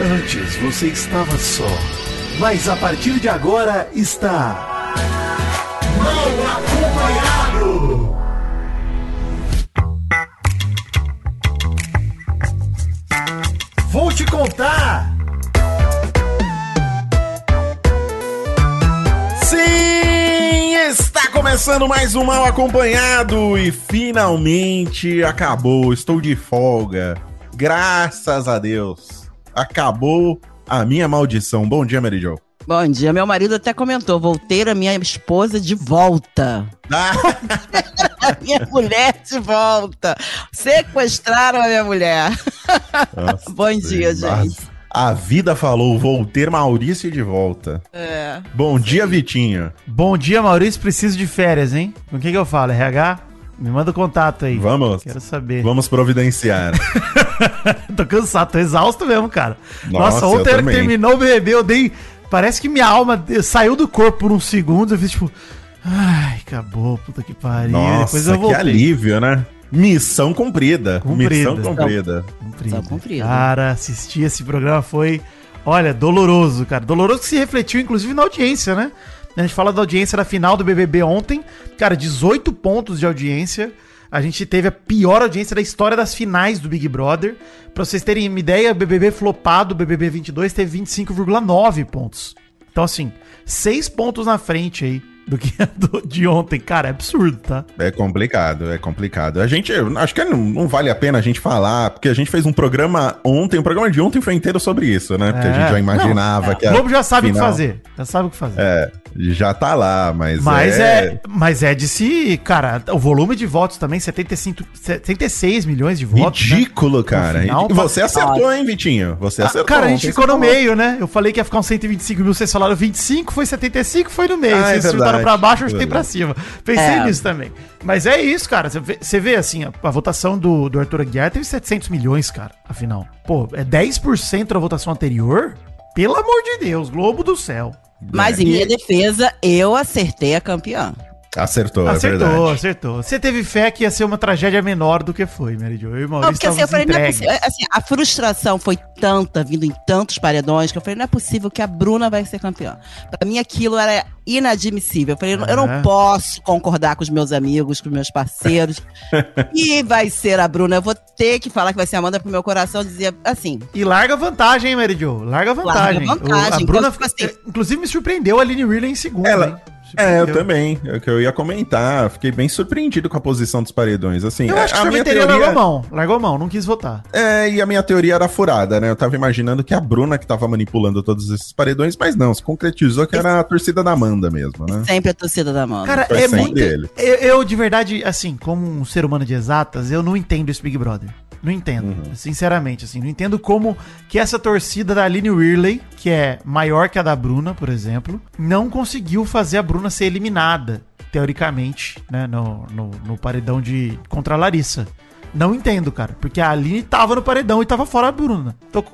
Antes você estava só, mas a partir de agora está. Mal acompanhado! Vou te contar! Sim, está começando mais um Mal Acompanhado e finalmente acabou, estou de folga. Graças a Deus. Acabou a minha maldição. Bom dia, Mary Jo. Bom dia, meu marido até comentou, vou ter a minha esposa de volta. Ah, A minha mulher de volta. Sequestraram a minha mulher. nossa, Bom dia, gente. A vida falou, vou ter Maurício de volta. É. Bom dia, Vitinho. Bom dia, Maurício. Preciso de férias, hein? Com quem que eu falo? RH? Me manda o contato aí. Vamos. Quero saber. Vamos providenciar. tô cansado, tô exausto mesmo, cara. Nossa, Nossa, ontem era que terminou o BBB, eu dei. Parece que minha alma saiu do corpo por uns segundos. Eu fiz tipo. Ai, acabou, puta que pariu. Depois Nossa, eu que alívio, né? Missão cumprida. Cumprida. Missão cumprida. Cumprido. Só cumprido. Cara, assistir esse programa foi, olha, doloroso, cara. Doloroso que se refletiu, inclusive, na audiência, né? A gente fala da audiência da final do BBB ontem. Cara, 18 pontos de audiência. A gente teve a pior audiência da história das finais do Big Brother. Pra vocês terem uma ideia, o BBB flopado, o BBB 22, teve 25,9 pontos. Então, assim, 6 pontos na frente aí do que a do- de ontem. Cara, é absurdo, tá? É complicado, é complicado. A gente, acho que não, não vale a pena a gente falar, porque a gente fez um programa ontem, o programa de ontem foi inteiro sobre isso, né? Porque a É. gente já imaginava Não, que O a Globo já sabe o que final- fazer. Já sabe o que fazer. É, já tá lá, mas, Mas é... mas é de se, cara, o volume de votos também, 75, 76 milhões de votos. né? ridículo, cara. final, e você acertou, hein, Vitinho? Você Ah, acertou. cara, a gente ficou no meio, né? Eu falei que ia ficar uns 125 mil, vocês falaram 25, foi 75, foi no meio. Ah, é vocês chutaram pra baixo, eu chutei É pra cima. Pensei É. nisso também. Mas é isso, cara. Você vê, você vê, assim, a, a votação do, do Arthur Aguiar teve 700 milhões, cara, afinal. Pô, é 10% da votação anterior? Pelo amor de Deus, Globo do céu. Mas em minha defesa, eu acertei a campeã. Acertou, é acertou, verdade. acertou. Você teve fé que ia ser uma tragédia menor do que foi, Mary Jo. Eu e o Não, Maurício porque assim, eu falei, não é possível. Assim, a frustração foi tanta, vindo em tantos paredões, que eu falei, não é possível que a Bruna vai ser campeã. Pra mim, aquilo era inadmissível. Eu falei, eu É. não posso concordar com os meus amigos, com os meus parceiros. e vai ser a Bruna. Eu vou ter que falar que vai ser a Amanda, porque meu coração dizia assim. E larga vantagem, hein, Mary Jo? Larga vantagem. Larga vantagem. O- a Bruna, Então, tipo assim- inclusive, me surpreendeu a Aline Ridley em segundo, Ela- hein? É, eu também. É o que eu ia comentar. Fiquei bem surpreendido com a posição dos paredões. Assim, Eu a- acho que a a minha teoria... largou mão. Largou mão, não quis votar. É, e a minha teoria era furada, né? Eu tava imaginando que a Bruna que tava manipulando todos esses paredões, mas não, se concretizou que era a torcida da Amanda mesmo, né? Sempre a torcida da Amanda. Cara, Foi é muito. Eu, eu, de verdade, assim, como um ser humano de exatas, eu não entendo esse Big Brother. Não entendo. Uhum. Sinceramente, assim. Não entendo como que essa torcida da Aline Whirley, que é maior que a da Bruna, por exemplo, não conseguiu fazer a Bruna ser eliminada, teoricamente, né? No, no, no paredão de. contra a Larissa. Não entendo, cara. Porque a Aline tava no paredão e tava fora da Bruna. Então,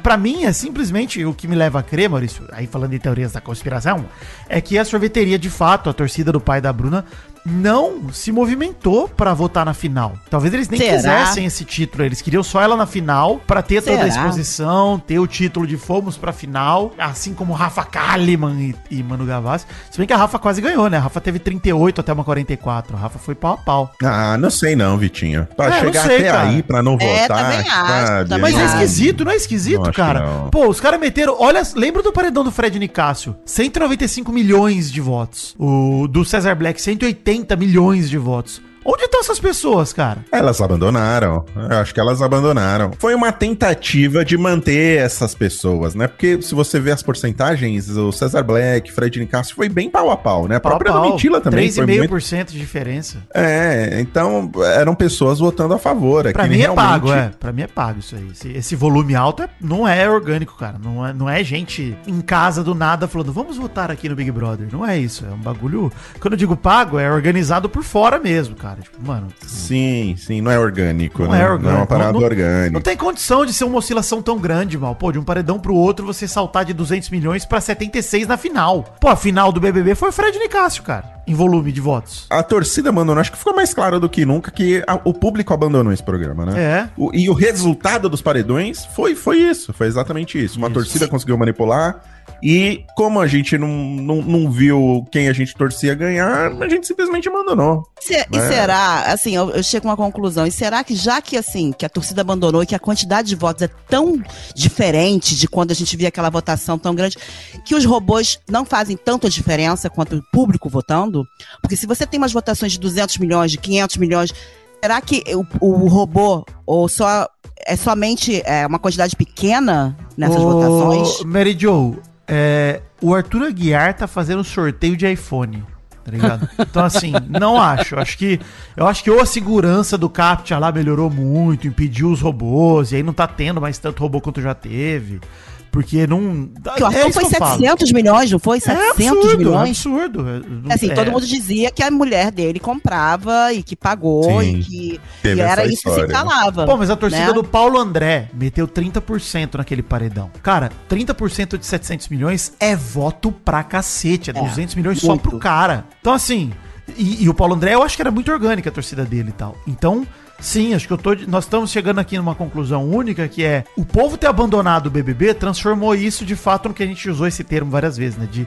pra mim, é simplesmente o que me leva a crer, Maurício, aí falando em teorias da conspiração, é que a sorveteria, de fato, a torcida do pai da Bruna, não se movimentou pra votar na final. Talvez eles nem Será? quisessem esse título. Eles queriam só ela na final pra ter toda a Será? exposição, ter o título de fomos pra final, assim como Rafa Kalimann e, e Manu Gavassi. Se bem que a Rafa quase ganhou, né? A Rafa teve 38 até uma 44. A Rafa foi pau a pau. Ah, não sei não, Vitinho. Pra É, não chegar sei, até cara. aí pra não É, votar, também acho, também Mas é esquisito, não é esquisito, Não cara? Pô, os caras meteram. Olha, lembra do paredão do Fred Nicásio? 195 milhões de votos. O do Cesar Black, 180 milhões de votos. Onde estão essas pessoas, cara? Elas abandonaram. Eu acho que elas abandonaram. Foi uma tentativa de manter essas pessoas, né? Porque se você vê as porcentagens, o Cesar Black, Fred Nicasso foi bem pau a pau, né? A própria Pau a pau, Domitila também foi muito... 3,5% de diferença. É, então eram pessoas votando a favor. Pra que mim é realmente- pago, é. Pra mim é pago isso aí. Esse, esse volume alto é- não é orgânico, cara. Não é, não é gente em casa do nada falando, vamos votar aqui no Big Brother. Não é isso. É um bagulho. Quando eu digo pago, é organizado por fora mesmo, cara. Tipo, mano, Sim, sim, não é orgânico, Não né? é Não é orgânico. uma parada Não- não orgânica. tem condição de ser uma oscilação tão grande, mal. Pô, de um paredão pro outro você saltar de 200 milhões pra 76 na final. Pô, a final do BBB foi o Fred Nicásio, cara. em volume de votos. A torcida abandonou, acho que ficou mais claro do que nunca que a- o público abandonou esse programa, né? É. O- e o resultado dos paredões foi, foi isso, foi exatamente isso. Uma Isso. torcida conseguiu manipular. E como a gente não, não, não viu quem a gente torcia ganhar, a gente simplesmente abandonou. Se- E É. será, assim, eu, eu chego a uma conclusão, e será que já que assim, que a torcida abandonou e que a quantidade de votos é tão diferente de quando a gente via aquela votação tão grande, que os robôs não fazem tanta diferença quanto o público votando? Porque se você tem umas votações de 200 milhões, de 500 milhões, será que o, o robô ou só é somente é, uma quantidade pequena nessas Ô, votações? Mary Joe, é, o Arthur Aguiar tá fazendo sorteio de iPhone. Tá ligado? Então, assim, não acho. Acho que. Eu acho que ou a segurança do CAPTCHA lá melhorou muito, impediu os robôs, e aí não tá tendo mais tanto robô quanto já teve. Porque não. Porque o Arthur é isso foi que eu falo. 700 milhões, não foi? É 700 absurdo, milhões? absurdo. Assim, É. todo mundo dizia que a mulher dele comprava e que pagou Sim, e que e era isso que se calava. Pô, mas a torcida né? do Paulo André meteu 30% naquele paredão. Cara, 30% de 700 milhões é voto pra cacete. É, É, 200 milhões só muito. pro cara. Então, assim, e, e o Paulo André eu acho que era muito orgânica a torcida dele e tal. Então, sim, acho que eu tô. Nós estamos chegando aqui numa conclusão única que é o povo ter abandonado o BBB transformou isso de fato no que a gente usou esse termo várias vezes, né? De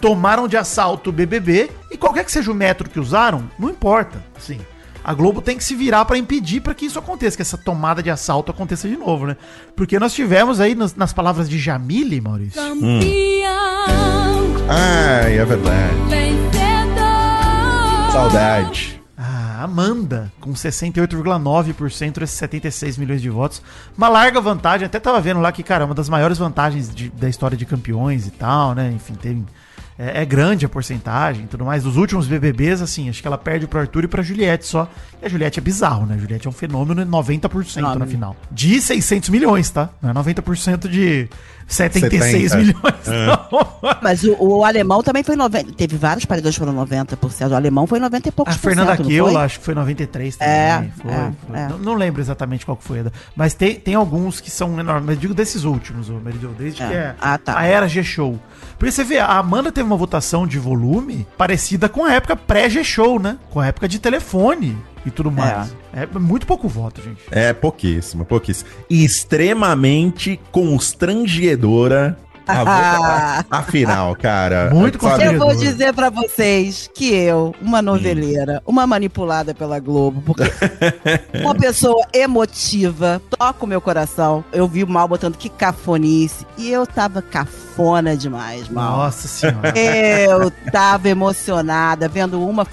tomaram de assalto o BBB e qualquer que seja o método que usaram, não importa. Sim. A Globo tem que se virar pra impedir pra que isso aconteça, que essa tomada de assalto aconteça de novo, né? Porque nós tivemos aí, nas, nas palavras de Jamile, Maurício, Campeão, Ai, é verdade. vencedor. Saudade. Amanda, com 68,9% desses 76 milhões de votos. Uma larga vantagem, até tava vendo lá que, cara, uma das maiores vantagens de- da história de campeões e tal, né? Enfim, tem. É, é grande a porcentagem e tudo mais. Dos últimos BBBs, assim, acho que ela perde pro Arthur e pra Juliette só. E a Juliette é bizarro, né? A Juliette é um fenômeno, 90% na Fenômeno. final. De 600 milhões, tá? Não é 90% de 76 70. milhões, não. Mas o, o alemão também foi 90. Teve vários paredões que foram 90%. O alemão foi 90 e poucos A Fernanda por cento, não Keula, acho que foi 93 também. É, foi, é, foi. é. Não, não lembro exatamente qual que foi. Mas tem, tem alguns que são enormes. Mas digo desses últimos, ô, Meridio, desde É. que é Ah, tá. a era G-Show. Porque você vê, a Amanda teve uma votação de volume parecida com a época pré-G-Show, né? Com a época de telefone e tudo mais. É, muito pouco voto, gente. É pouquíssimo, pouquíssimo. E extremamente constrangedora a votação. Afinal, cara. Muito sabe? Eu vou dizer pra vocês que eu, uma noveleira, uma manipulada pela Globo, porque uma pessoa emotiva, toca o meu coração. Eu vi o Mal botando que cafonice e eu tava cafona demais, Mal. Nossa senhora. Eu tava emocionada vendo uma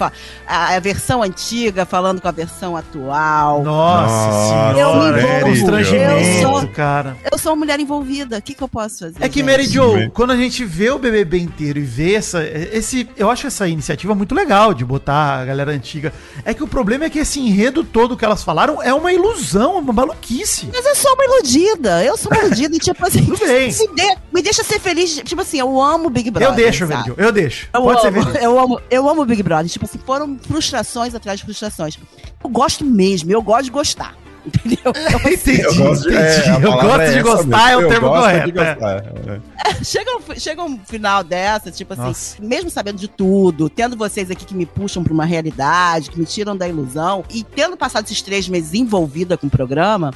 a, a versão antiga falando com a versão atual. Nossa, Nossa, senhora. eu me envolvo. Eu sou- cara. Eu sou uma mulher envolvida. O que, que eu posso fazer? É que, gente? Mary Joe, quando a gente vê o BBB inteiro e vê essa. Esse, eu acho essa iniciativa muito legal de botar a galera antiga. É que o problema é que esse enredo todo que elas falaram é uma ilusão, uma maluquice. Mas eu sou uma iludida. Eu sou uma iludida e, tipo assim, Tudo bem. se de- me deixa ser feliz. Tipo assim, eu amo Big Brother. eu deixo, sabe? Eu deixo. Eu Pode ser amo, feliz. eu amo, eu amo Big Brother. Tipo assim, foram frustrações atrás de frustrações. Eu gosto mesmo, eu gosto de gostar. Entendeu? Entendi, Eu gosto, entendi. é, eu gosto é de gostar, é o Eu termo gosto de correto. gostar, é. chega, um, chega um final dessa, tipo assim, Nossa. mesmo sabendo de tudo, tendo vocês aqui que me puxam pra uma realidade, que me tiram da ilusão, e tendo passado esses três meses envolvida com o programa,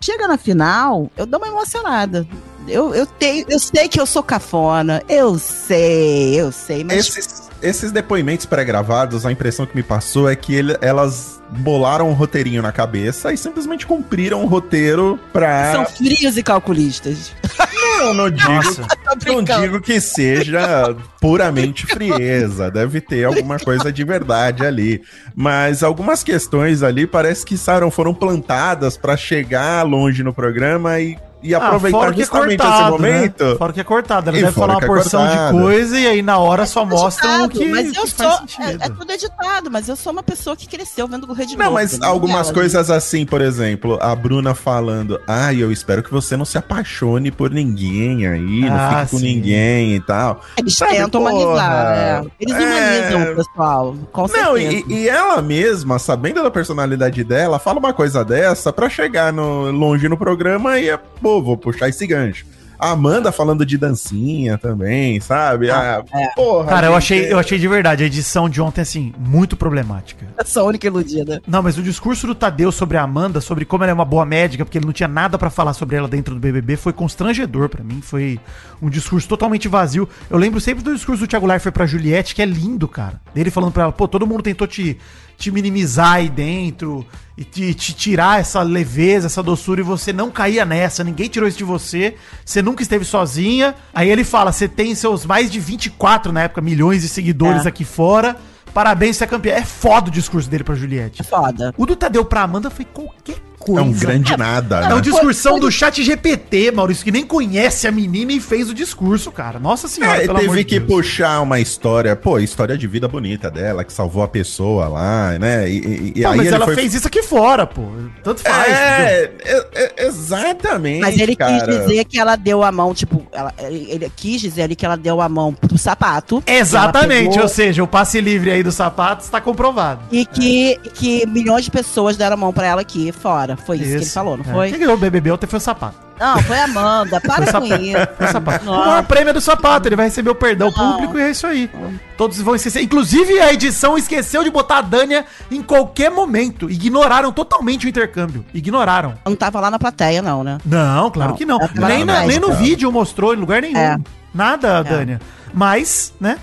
chega na final, eu dou uma emocionada. Eu, eu, tenho, eu sei que eu sou cafona, eu sei, eu sei, mas Esses, esses depoimentos pré-gravados, a impressão que me passou é que ele- elas bolaram um roteirinho na cabeça e simplesmente cumpriram o roteiro pra. são frios e calculistas. Eu não digo, Nossa. Não digo que seja puramente frieza. Deve ter alguma coisa de verdade ali. Mas algumas questões ali parece que foram plantadas pra chegar longe no programa e, e Ah, aproveitar fora que é justamente esse cortado, momento. Né? Fora que é cortado. Ela E deve falar uma que é porção cortado. de coisa e aí na hora só mostram o que, mas eu que sou, faz é, sentido. é tudo editado, mas eu sou uma pessoa que cresceu vendo o Rede Não, Globo, mas algumas Dela, coisas assim, por exemplo, a Bruna falando, ah, eu espero que você não se apaixone por ninguém aí, não Ah, fique com sim. ninguém e tal. Eles Sabe, tentam porra, humanizar, é. Eles é. humanizam o pessoal, com Não, certeza. e, e ela mesma, sabendo da personalidade dela, fala uma coisa dessa pra chegar no, longe no programa e, pô, vou puxar esse gancho. A Amanda falando de dancinha também, sabe? Ah, porra. Cara, eu achei, eu achei de verdade a edição de ontem, assim, muito problemática. Eu sou a única iludida. Não, mas o discurso do Tadeu sobre a Amanda, sobre como ela é uma boa médica, porque ele não tinha nada pra falar sobre ela dentro do BBB, foi constrangedor pra mim. Foi um discurso totalmente vazio. Eu lembro sempre do discurso do Thiago Leifert pra Juliette, que é lindo, cara. Ele falando pra ela, pô, todo mundo tentou te, te minimizar aí dentro e te, te tirar essa leveza, essa doçura e você não caía nessa, ninguém tirou isso de você, você nunca esteve sozinha. Aí ele fala, você tem seus mais de 24 na época milhões de seguidores É. aqui fora. Parabéns, você é campeã. É foda o discurso dele pra Juliette. É foda. O do Tadeu pra Amanda foi qualquer coisa. É um grande nada. É né? um discursão do chat GPT, Maurício, que nem conhece a menina e fez o discurso, cara. Nossa senhora, É, teve que Deus. puxar uma história, pô, história de vida bonita dela, que salvou a pessoa lá, né? E, e- Não, aí mas ele ela foi- fez isso aqui fora, pô. Tanto faz. É, é, é, exatamente. Mas ele cara. quis dizer que ela deu a mão, tipo, ela, ele, ele quis dizer ali que ela deu a mão pro sapato. Exatamente, pegou ou seja, o passe livre aí do sapato está comprovado. E que, que milhões de pessoas deram a mão pra ela aqui fora. Foi isso, que ele falou, não É. foi? Quem ganhou o BBB ontem foi o sapato. Não, foi a Amanda. Para com isso. Foi o sapato. Não. O maior prêmio é do sapato, ele vai receber o perdão Não. público e é isso aí. Todos vão esquecer. Inclusive, a edição esqueceu de botar a Dânia em qualquer momento. Ignoraram totalmente o intercâmbio. Ignoraram. Não tava lá na plateia, não, né? Não, claro Não, que não. Nem, na nem no vídeo mostrou, em lugar nenhum. É. Nada, Dânia. Mas, né?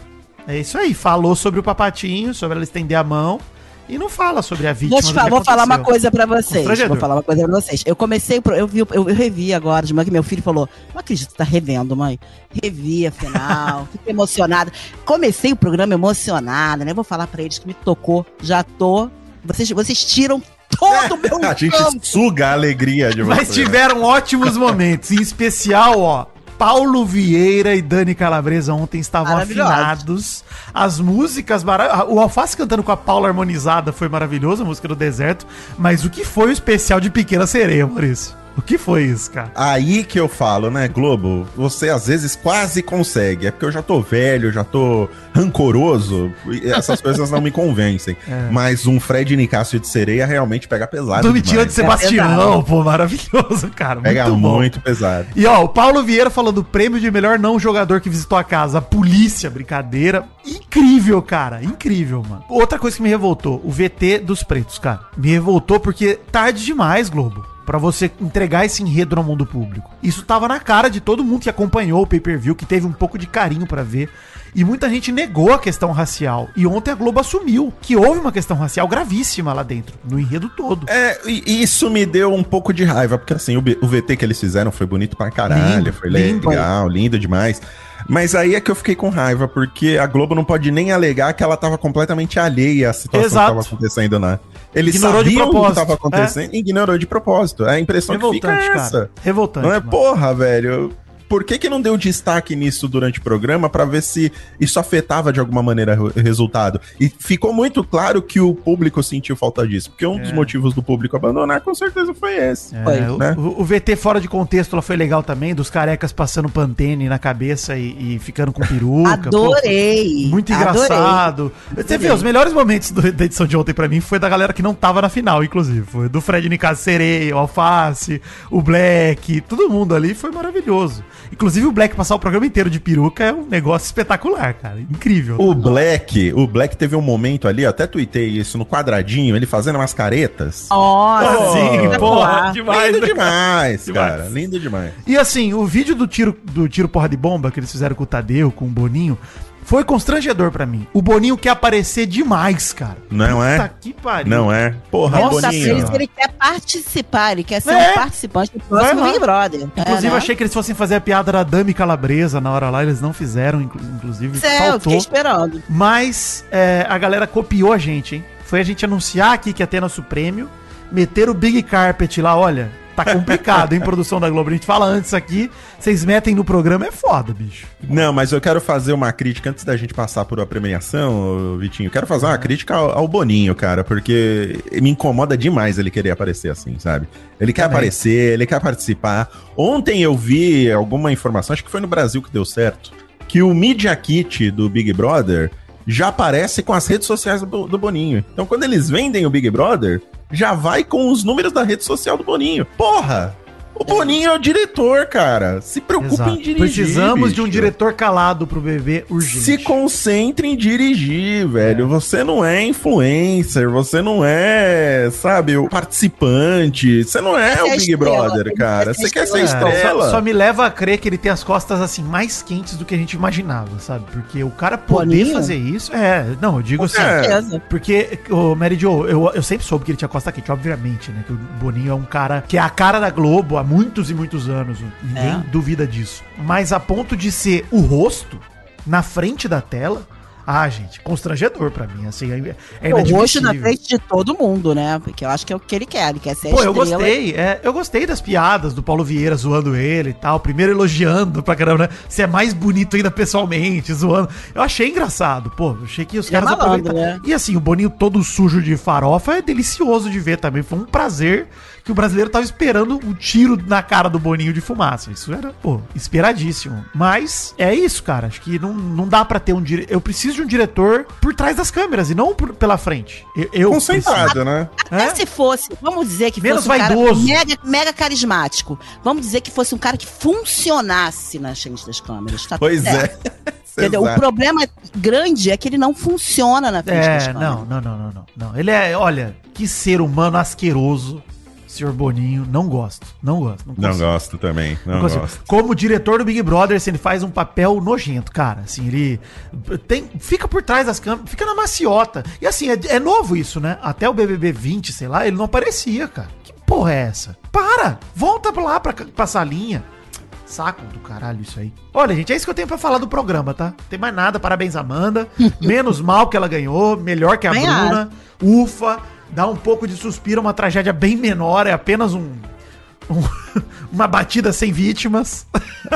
É isso aí. Falou sobre o papatinho, sobre ela estender a mão. E não fala sobre a vítima. Vou, fa- vou falar uma coisa pra vocês. Vou falar uma coisa pra vocês. Eu comecei, eu vi, eu, eu revi agora de manhã que meu filho falou: Não acredito que tá revendo, mãe. Revi, afinal. Fiquei emocionada. Comecei o programa emocionada, né? Vou falar pra eles que me tocou. Já tô. Vocês, vocês tiram todo o meu A gente campo. suga a alegria de Mas você. tiveram ótimos momentos. Em especial, ó. Paulo Vieira e Dani Calabresa ontem estavam afinados. As músicas maravilhosas. O Alface cantando com a Paula harmonizada foi maravilhoso, a música do deserto. Mas o que foi o especial de Pequena Sereia, Maurício? O que foi isso, cara? Aí que eu falo, né, Globo? Você às vezes quase consegue. É porque eu já tô velho, já tô rancoroso. e Essas coisas não me convencem. É. Mas um Fred Nicásio de sereia realmente pega pesado. Domitila de demais. Sebastião, pô, maravilhoso, cara. Pega muito bom. muito pesado. E ó, o Paulo Vieira falando prêmio de melhor não jogador que visitou a casa. A polícia, brincadeira. Incrível, cara. Incrível, mano. Outra coisa que me revoltou, o VT dos pretos, cara. Me revoltou porque tarde demais, Globo. Pra você entregar esse enredo na mão do público. Isso tava na cara de todo mundo que acompanhou o pay-per-view, que teve um pouco de carinho pra ver. E muita gente negou a questão racial. E ontem a Globo assumiu que houve uma questão racial gravíssima lá dentro, no enredo todo. É, e isso me deu um pouco de raiva, porque assim, o, o VT que eles fizeram foi bonito pra caralho, Lindo, foi lindo. legal, lindo demais. Mas aí é que eu fiquei com raiva, porque a Globo não pode nem alegar que ela tava completamente alheia à situação Exato. que tava acontecendo lá. Eles Ignorou sabiam o que propósito, tava acontecendo e ignorou de propósito. É a impressão que fica Revoltante, é essa. cara. Revoltante. Não é, mano. porra, velho. Por que, que não deu destaque nisso durante o programa pra ver se isso afetava de alguma maneira o resultado? E ficou muito claro que o público sentiu falta disso. Porque um dos motivos do público abandonar com certeza foi esse. É, Foi, o, né? o- o VT fora de contexto ela foi legal também, dos carecas passando pantene na cabeça e, e ficando com peruca. pô, Adorei. muito adorei. engraçado. Você vê, os melhores momentos do- da edição de ontem pra mim foi da galera que não tava na final, inclusive. Foi do Fred Nicasso Sereia, o Alface, o Black, todo mundo ali foi maravilhoso. Inclusive o Black passar o programa inteiro de peruca é um negócio espetacular, cara. Incrível. O Black, o Black teve um momento ali, eu até tuitei isso no quadradinho, ele fazendo umas caretas. Nossa, Sim, espetacular. porra, demais. lindo né? demais, Demais. cara. Lindo demais. E assim, o vídeo do tiro, do tiro porra de bomba que eles fizeram com o Tadeu, com o Boninho, foi constrangedor pra mim. O Boninho quer aparecer demais, cara. Não é? Puta que pariu. Não é? Porra, Nossa, Boninho. ele, ele quer participar, ele quer ser É. um participante do próximo. Big Brother. Inclusive, é, eu né? achei que eles fossem fazer a piada da Dami Calabresa na hora lá, eles não fizeram, inclu- inclusive, Céu, faltou. fiquei esperando. Mas é, a galera copiou a gente, hein? Foi a gente anunciar aqui que ia ter nosso prêmio, meter o Big Carpet lá, olha, tá complicado, hein, produção da Globo. A gente fala antes aqui, vocês metem no programa, é foda, bicho. Não, mas eu quero fazer uma crítica antes da gente passar por a premiação, Vitinho. Quero fazer uma crítica ao, ao Boninho, cara, porque me incomoda demais ele querer aparecer assim, sabe? Ele quer Também. aparecer, ele quer participar. Ontem eu vi alguma informação, acho que foi no Brasil que deu certo, que o Media Kit do Big Brother já aparece com as redes sociais do, do Boninho. Então, quando eles vendem o Big Brother, já vai com os números da rede social do Boninho. Porra! O Boninho é o diretor, cara. Se preocupe Exato. em dirigir. Precisamos de um bicho. diretor calado pro bebê urgente. Se concentre em dirigir, velho. Você não é influencer, você não é, sabe, o participante. Você não é Você o é Big estrela, Brother, cara. é Você quer ser estrela. É, estrela. só, só me leva a crer que ele tem as costas assim mais quentes do que a gente imaginava, sabe? Porque o cara poder Boninho? fazer isso, é, não, eu digo assim, É. certeza. porque o Mary Jo, eu, eu sempre soube que ele tinha costa quente, obviamente, né? Que o Boninho é um cara que é a cara da Globo há muitos e muitos anos, ninguém É. duvida disso. Mas a ponto de ser o rosto na frente da tela, ah, gente, constrangedor pra mim, assim, é, é o rosto na frente de todo mundo, né? Porque eu acho que é o que ele quer. Ele quer ser a Pô, eu gostei. é, eu gostei das piadas do Paulo Vieira zoando ele e tal. Primeiro elogiando pra caramba, né? Você é mais bonito ainda pessoalmente, zoando. Eu achei engraçado. Pô, eu achei que os Ele é caras malandro, aproveitaram. né? E assim, o Boninho todo sujo de farofa é delicioso de ver também. Foi um prazer que o brasileiro tava esperando o tiro na cara do Boninho de fumaça. Isso era, pô, esperadíssimo. Mas é isso, cara. Acho que não, não dá pra ter um diretor. Eu preciso de um diretor por trás das câmeras e não por- pela frente. Eu, eu Concentrado, né? Até É? se fosse, vamos dizer que Menos fosse um vaidoso. cara mega, mega carismático. Vamos dizer que fosse um cara que funcionasse na frente das câmeras. Tá tudo Pois é. Entendeu? O problema grande é que ele não funciona na frente das É, câmeras. não, não, não, não, não, não. Ele é, olha, que ser humano asqueroso, senhor Boninho. Não gosto, não gosto. Não consigo. gosto também. Não, Não gosto. Como diretor do Big Brother, assim, ele faz um papel nojento, cara. Assim, ele tem, fica por trás das câmeras, fica na maciota. E assim, é, é novo isso, né? Até o BBB 20, sei lá, ele não aparecia, cara. Que porra é essa? Para! Volta pra lá pra, pra salinha. Saco do caralho isso aí. Olha, gente, é isso que eu tenho pra falar do programa, tá? Não tem mais nada. Parabéns, Amanda. Menos mal que ela ganhou. Melhor que a Bruna. Ufa. Dá um pouco de suspiro. Uma tragédia bem menor. É apenas um... um- uma batida sem vítimas.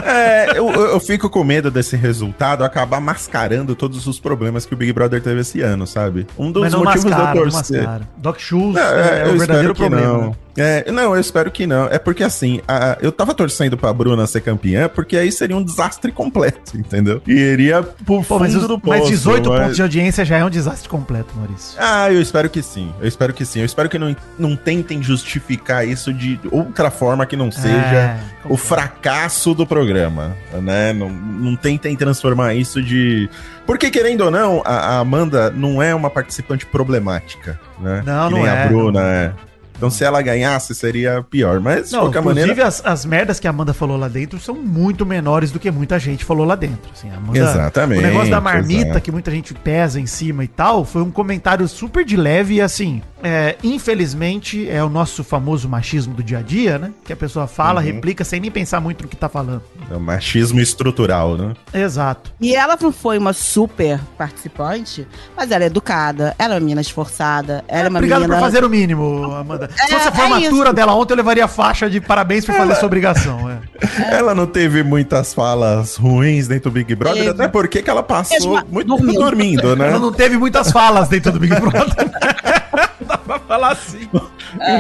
É, eu, eu fico com medo desse resultado acabar mascarando todos os problemas que o Big Brother teve esse ano, sabe? Um dos motivos mascara, de eu não torcer. mascara. Doc Shoes Não, é, é, o verdadeiro problema. não. né? É, não, eu espero que não. É porque assim, a- eu tava torcendo pra Bruna ser campeã, porque aí seria um desastre completo, entendeu? E iria pro Pô, mas, do mas poço, 18 mas- pontos de audiência já é um desastre completo, Maurício. Ah, eu espero que sim. Eu espero que sim. Eu espero que não, não tentem justificar isso de outra forma que não seja É, o fracasso do programa, né? Não, não tentem transformar isso de... Porque, querendo ou não, a, a Amanda não é uma participante problemática, né? Não, Que não nem é, a Bruna não. é. Então, se ela ganhasse, seria pior. Mas, de Não, qualquer inclusive maneira... as, as merdas que a Amanda falou lá dentro são muito menores do que muita gente falou lá dentro. Assim, a Amanda, Exatamente, O negócio da marmita, exato. que muita gente pesa em cima e tal, foi um comentário super de leve e assim, é, infelizmente é o nosso famoso machismo do dia a dia, né? Que a pessoa fala, Uhum. replica sem nem pensar muito no que tá falando. É um machismo estrutural, né? Exato. E ela não foi uma super participante, mas ela é educada, ela é uma menina esforçada, ela é uma Obrigado menina. por fazer o mínimo, Amanda. Se É, fosse a é formatura isso. dela ontem, eu levaria a faixa de parabéns por fazer sua obrigação. É. Ela não teve muitas falas ruins dentro do Big Brother, Teve. até porque que ela passou Mesmo muito dormindo. tempo dormindo, né? Ela não teve muitas falas dentro do Big Brother. Dá pra falar assim.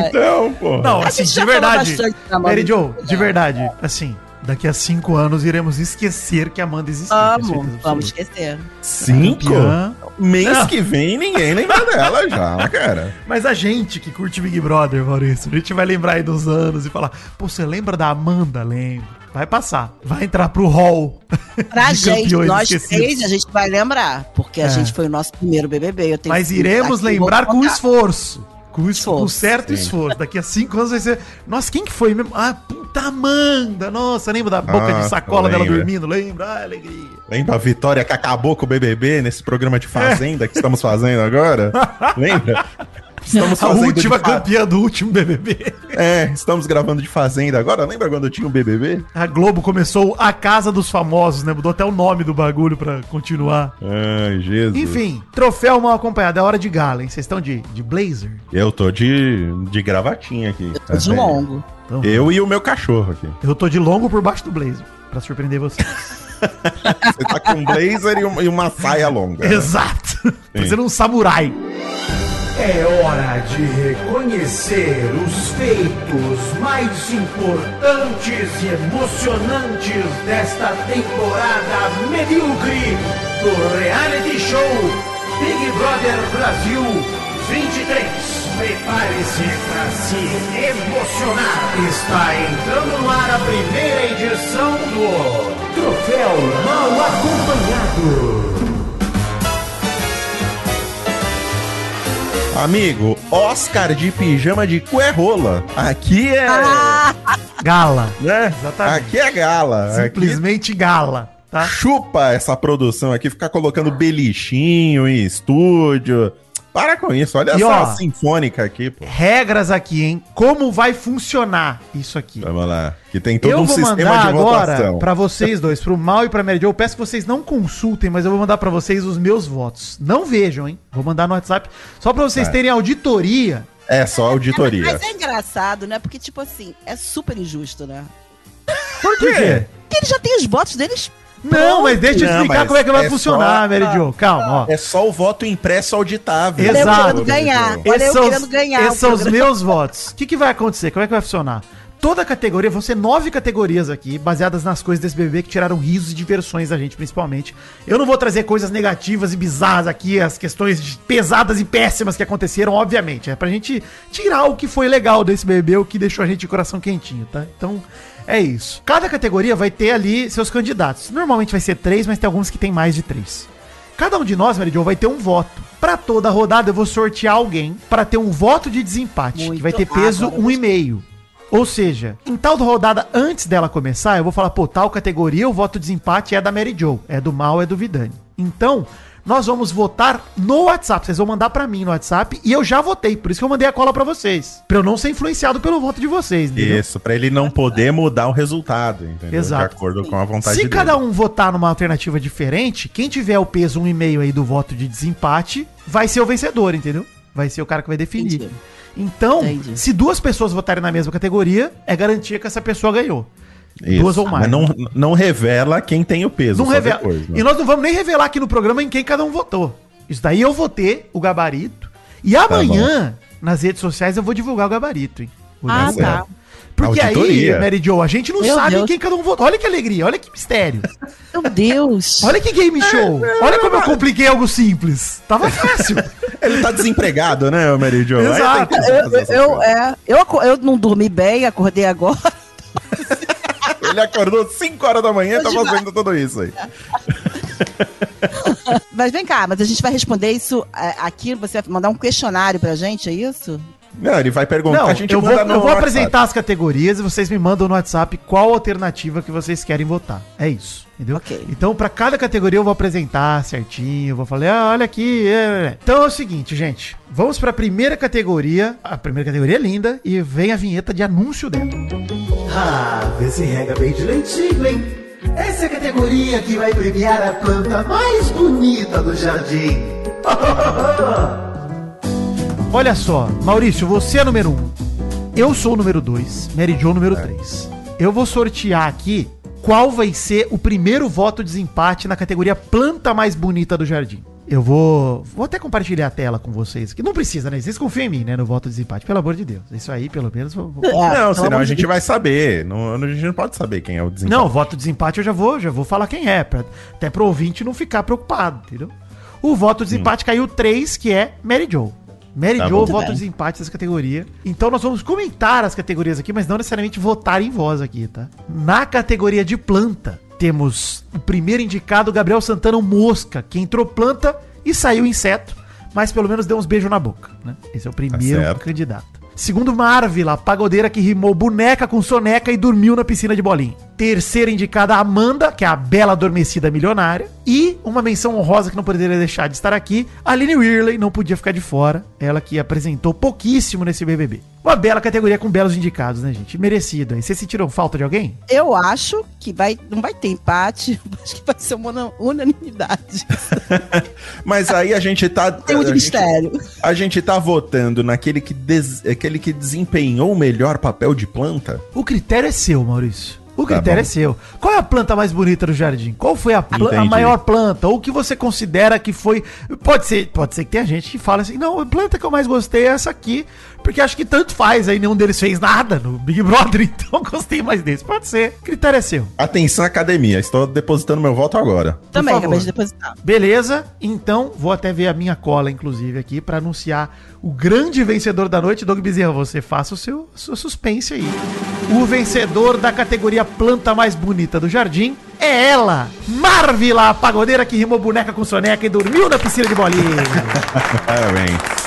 Então, pô. Não, assim, de verdade. Mary Jo, de verdade, assim, daqui a cinco anos iremos esquecer que a Amanda existiu. Vamos, vamos esquecer. Cinco? Campeã. Mês Não. que vem ninguém lembra dela já, cara. Mas a gente que curte Big Brother, Maurício, a gente vai lembrar aí dos anos e falar, pô, você lembra da Amanda? Lembro. Vai passar. Vai entrar pro hall. Pra de gente, nós esquecidos. três, a gente vai lembrar, porque a É. gente foi o nosso primeiro BBB. Eu tenho Mas iremos lembrar com esforço. Com, es- Esforço, com certo sim. esforço. Daqui a cinco anos vai ser. Nossa, quem que foi mesmo? Ah, puta Amanda! Nossa, lembra da boca de Nossa, sacola dela dormindo? Lembra? Ah, alegria. Lembra a vitória que acabou com o BBB nesse programa de Fazenda que estamos fazendo agora? Lembra? Estamos A fazendo última de campeã do último BBB. É, estamos gravando de Fazenda agora. Lembra quando tinha o BBB? A Globo começou a Casa dos Famosos, né? Mudou até o nome do bagulho pra continuar. Ai, Jesus. Enfim, troféu mal acompanhado. É hora de gala, hein? Vocês estão de, de blazer? Eu tô de, de gravatinha aqui. Eu tô de longo. Então, Eu e o meu cachorro aqui. eu tô de longo por baixo do blazer. Pra surpreender vocês. Você tá com um blazer e uma, e uma saia longa. né? Exato. Fazendo um samurai. É hora de reconhecer os feitos mais importantes e emocionantes desta temporada medíocre do reality show Big Brother Brasil 23. Prepare-se para se emocionar. Está entrando no ar a primeira edição do Troféu Mal Acompanhado. Amigo, Oscar de pijama de cuerrola. Aqui é. Gala. né? exatamente. Aqui é gala. Aqui Simplesmente gala, tá? chupa essa produção aqui, ficar colocando belichinho em estúdio. Para com isso, olha E, só ó, a sinfônica aqui, pô. Regras aqui, hein? Como vai funcionar isso aqui? Vamos lá. Que tem todo eu um vou sistema mandar de agora votação. pra vocês dois, pro Mal e pra Mary Jo. Eu peço que vocês não consultem, mas eu vou mandar pra vocês os meus votos. Não vejam, hein? Vou mandar no WhatsApp só pra vocês Tá. terem auditoria. É só auditoria. Mas é engraçado, né? Porque, tipo assim, é super injusto, né? Por quê? Porque eles já têm os votos deles. Não, mas deixa eu Não, explicar mas como é que vai é funcionar, só- Mary Jo. Calma, ó. É só o voto impresso auditável. Exato. Olha eu querendo ganhar. Olha eu Esses são os- querendo ganhar. Esses são os meus votos. O que, que vai acontecer? Como é que vai funcionar? Toda categoria, vão ser nove categorias aqui, baseadas nas coisas desse bebê que tiraram risos e diversões da gente, principalmente. Eu não vou trazer coisas negativas e bizarras aqui, as questões pesadas e péssimas que aconteceram, obviamente. É pra gente tirar o que foi legal desse bebê, o que deixou a gente de coração quentinho, tá? Então, é isso. Cada categoria vai ter ali seus candidatos. Normalmente vai ser três, mas tem alguns que tem mais de três. Cada um de nós, Mary Jo, vai ter um voto. Pra toda rodada, eu vou sortear alguém pra ter um voto de desempate, Muito. que vai ter Ah, peso eu um e meio. Ou seja, em tal rodada, antes dela começar, eu vou falar, pô, tal categoria, o voto de desempate é da Mary Jo, é do Mal, é do Vidani. Então, nós vamos votar no WhatsApp. Vocês vão mandar pra mim no WhatsApp e eu já votei, por isso que eu mandei a cola pra vocês. Pra eu não ser influenciado pelo voto de vocês, entendeu? Isso, pra ele não poder mudar o resultado, entendeu? Exato. De acordo com a vontade Se dele. cada um votar numa alternativa diferente, quem tiver o peso 1,5 aí do voto de desempate, vai ser o vencedor, entendeu? Vai ser o cara que vai definir. Entendi. Então, Entendi. se duas pessoas votarem na mesma categoria, é garantia que essa pessoa ganhou. Isso. Duas ou mais. Mas não, não revela quem tem o peso. Não só revela. depois, né? E nós não vamos nem revelar aqui no programa em quem cada um votou. Isso daí eu votei o gabarito. E Tá amanhã, nas redes sociais, eu vou divulgar o gabarito, hein? Vou Ah, divulgar. tá. Porque Auditoria. aí, Mary Jo, a gente não Meu sabe Deus. em quem cada um votou. Olha que alegria, olha que mistério. Meu Deus. Olha que game show. Olha como eu compliquei algo simples. Tava fácil. Ele tá desempregado, né, Mary Jo? Exato. Eu, eu, coisas. é, eu, eu não dormi bem, acordei agora. Ele acordou 5 horas da manhã e tá fazendo tudo isso aí. Mas vem cá, mas a gente vai responder isso é, aqui, você vai mandar um questionário pra gente, é isso? Não, ele vai perguntar, Não, a gente eu vou, eu vou WhatsApp. apresentar as categorias e vocês me mandam no WhatsApp qual alternativa que vocês querem votar. É isso, entendeu? Ok. Então, pra cada categoria eu vou apresentar certinho, eu vou falar, ah, olha aqui. é, é. Então é o seguinte, gente. Vamos pra primeira categoria. A primeira categoria é linda e vem a vinheta de anúncio dela. Ah, vê se rega bem direitinho, hein? Essa é a categoria que vai premiar a planta mais bonita do jardim. Olha só, Maurício, você é número 1. Um. Eu sou o número 2, Mary Jo número 3. Eu vou sortear aqui qual vai ser o primeiro voto de desempate na categoria planta mais bonita do jardim. Eu vou. Vou até compartilhar a tela com vocês. Que não precisa, né? Vocês confiam em mim, né? No voto de desempate. Pelo amor de Deus. Isso aí, pelo menos. Vou, vou- É, Não, pelo senão a de gente Deus. vai saber. Não, a gente não pode saber quem é o desempate. Não, o voto de desempate eu já vou, já vou falar quem é. Pra, até pro ouvinte não ficar preocupado, entendeu? O voto de desempate caiu 3, que é Mary Jo. Mary Tá Jo, bom. voto de bem. desempate dessa categoria. Então nós vamos comentar as categorias aqui, mas não necessariamente votar em voz aqui, tá? Na categoria de planta, temos o primeiro indicado, Gabriel Santana, o Mosca, que entrou planta e saiu inseto, mas pelo menos deu uns beijos na boca, né? Esse é o primeiro certo. candidato. Segundo Marvila, a pagodeira que rimou boneca com soneca e dormiu na piscina de bolinha. Terceira indicada, Amanda, que é a bela adormecida milionária. E uma menção honrosa que não poderia deixar de estar aqui, Aline Whirley, não podia ficar de fora. Ela que apresentou pouquíssimo nesse BBB. Uma bela categoria com belos indicados, né, gente? Merecido. aí. Vocês sentiram falta de alguém? Eu acho que vai, não vai ter empate, acho que vai ser uma una- unanimidade. Mas aí a gente tá. Tem muito a gente- mistério. A gente tá votando naquele que, des- aquele que desempenhou o melhor papel de planta? O critério é seu, Maurício. O critério bom. é seu. Qual é a planta mais bonita do jardim? Qual foi a, a maior planta? Ou o que você considera que foi. Pode ser, pode ser que tenha gente que fala assim: não, a planta que eu mais gostei é essa aqui. Porque acho que tanto faz, aí nenhum deles fez nada no Big Brother, então eu gostei mais desse. Pode ser. O critério é seu. Atenção, academia. Estou depositando meu voto agora. Também, acabei de depositar. Beleza? Então, vou até ver a minha cola, inclusive, aqui, pra anunciar o grande vencedor da noite. Doug Bezerra, você faça o seu, seu suspense aí. O vencedor da categoria planta mais bonita do jardim é ela, Marvila, a pagodeira que rimou boneca com soneca e dormiu na piscina de bolinha. Parabéns.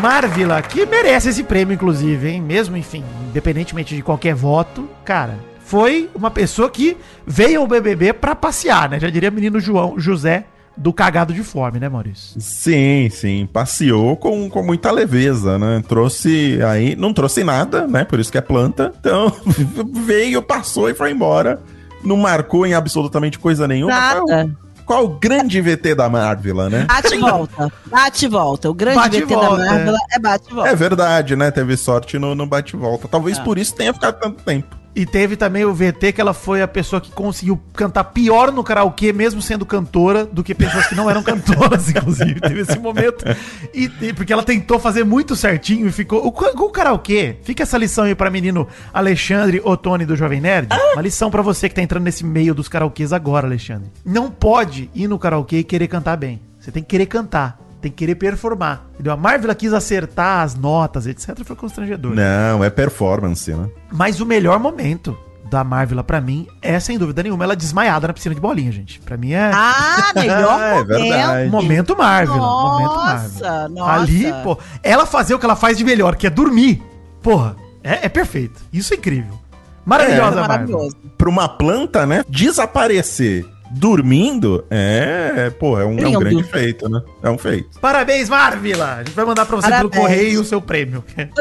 Marvila, que merece esse prêmio, inclusive, hein? Mesmo, enfim, independentemente de qualquer voto, cara, foi uma pessoa que veio ao BBB pra passear, né? Já diria menino João José do cagado de fome, né, Maurício? Sim, sim. Passeou com, com muita leveza, né? Trouxe aí. Não trouxe nada, né? Por isso que é planta. Então, veio, passou e foi embora. Não marcou em absolutamente coisa nenhuma. Nada. Qual o grande VT da Marvila, né? Bate e volta. Bate e volta. O grande Bate e VT volta, da Marvel é bate e volta. É verdade, né? Teve sorte no, no bate-volta. Talvez por isso tenha ficado tanto tempo. E teve também o VT que ela foi a pessoa que conseguiu cantar pior no karaokê, mesmo sendo cantora, do que pessoas que não eram cantoras, inclusive. Teve esse momento. E, e porque ela tentou fazer muito certinho e ficou. O, o karaokê, fica essa lição aí pra menino Alexandre Ottoni do Jovem Nerd. Uma lição pra você que tá entrando nesse meio dos karaokês agora, Alexandre. Não pode ir no karaokê e querer cantar bem. Você tem que querer cantar. Tem que querer performar. Entendeu? A Marvel quis acertar as notas, etc. Foi constrangedor. Não, é performance, né? Mas o melhor momento da Marvel pra mim é, sem dúvida nenhuma, ela desmaiada na piscina de bolinha, gente. Pra mim é Ah, melhor Ah, é momento. verdade. momento Marvel. momento Nossa, Marvel. nossa. Ali, pô, ela fazer o que ela faz de melhor, que é dormir. Porra, é, é perfeito. Isso é incrível. Maravilhosa, É, Marvel. Maravilhoso. Pra uma planta, né? Desaparecer dormindo é, pô, é um, é um grande feito, né? É um feito. Parabéns, Marvila! A gente vai mandar pra você pelo Parabéns. correio o seu prêmio.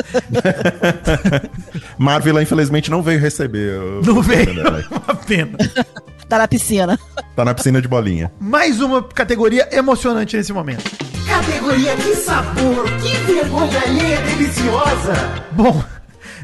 Marvila, infelizmente, não veio receber. o- Não veio. Uma pena. Tá na piscina. Tá na piscina de bolinha. Mais uma categoria emocionante nesse momento. Categoria que sabor, que vergonha alheia deliciosa. Bom,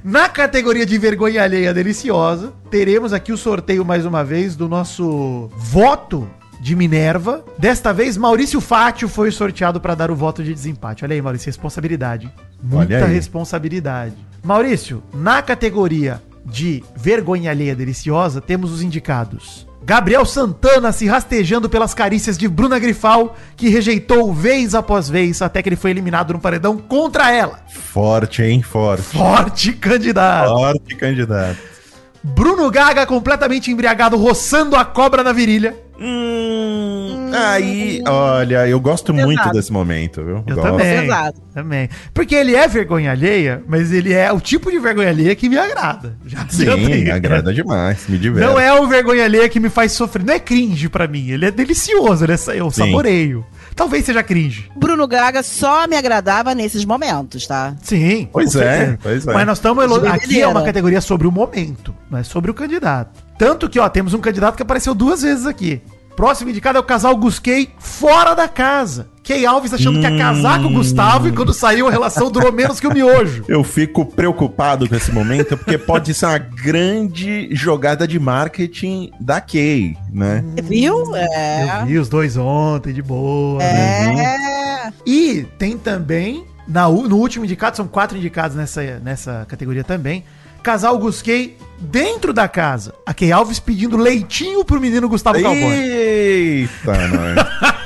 na categoria de vergonha alheia deliciosa, teremos aqui o sorteio mais uma vez do nosso voto de Minerva. Desta vez, Maurício Fátio foi sorteado para dar o voto de desempate. Olha aí, Maurício, responsabilidade. Muita responsabilidade. Maurício, na categoria de vergonha alheia deliciosa, temos os indicados. Gabriel Santana se rastejando pelas carícias de Bruna Grifal, que rejeitou vez após vez até que ele foi eliminado no paredão contra ela. Forte, hein? Forte. Forte candidato. Forte candidato. Bruno Gaga completamente embriagado, roçando a cobra na virilha. Hum, aí, olha, eu gosto muito Exato. desse momento, viu? Eu Gosto. também. Exato. Também. Porque ele é vergonha alheia, mas ele é o tipo de vergonha alheia que me agrada. Já Sim, agrada demais, me diverte. Não é o vergonha alheia que me faz sofrer. Não é cringe pra mim. Ele é delicioso, ele é, eu Sim. saboreio. Talvez seja cringe. Bruno Gaga só me agradava nesses momentos, tá? Sim. Pois é, pois é. Mas nós estamos. elo- De Aqui é uma categoria sobre o momento, não é sobre o candidato. Tanto que, ó, temos um candidato que apareceu duas vezes aqui. Próximo indicado é o casal Gusquei fora da casa. Key Alves achando que ia casar com o Gustavo e quando saiu a relação durou menos que o miojo. Eu fico preocupado com esse momento, porque pode ser uma grande jogada de marketing da Kay, né? Viu? É. Eu vi os dois ontem, de boa. né? É. E tem também, na no último indicado, são quatro indicados nessa, nessa categoria também. Casal Gusquei dentro da casa. A Key Alves pedindo leitinho pro menino Gustavo Cowboy. Eita, nós.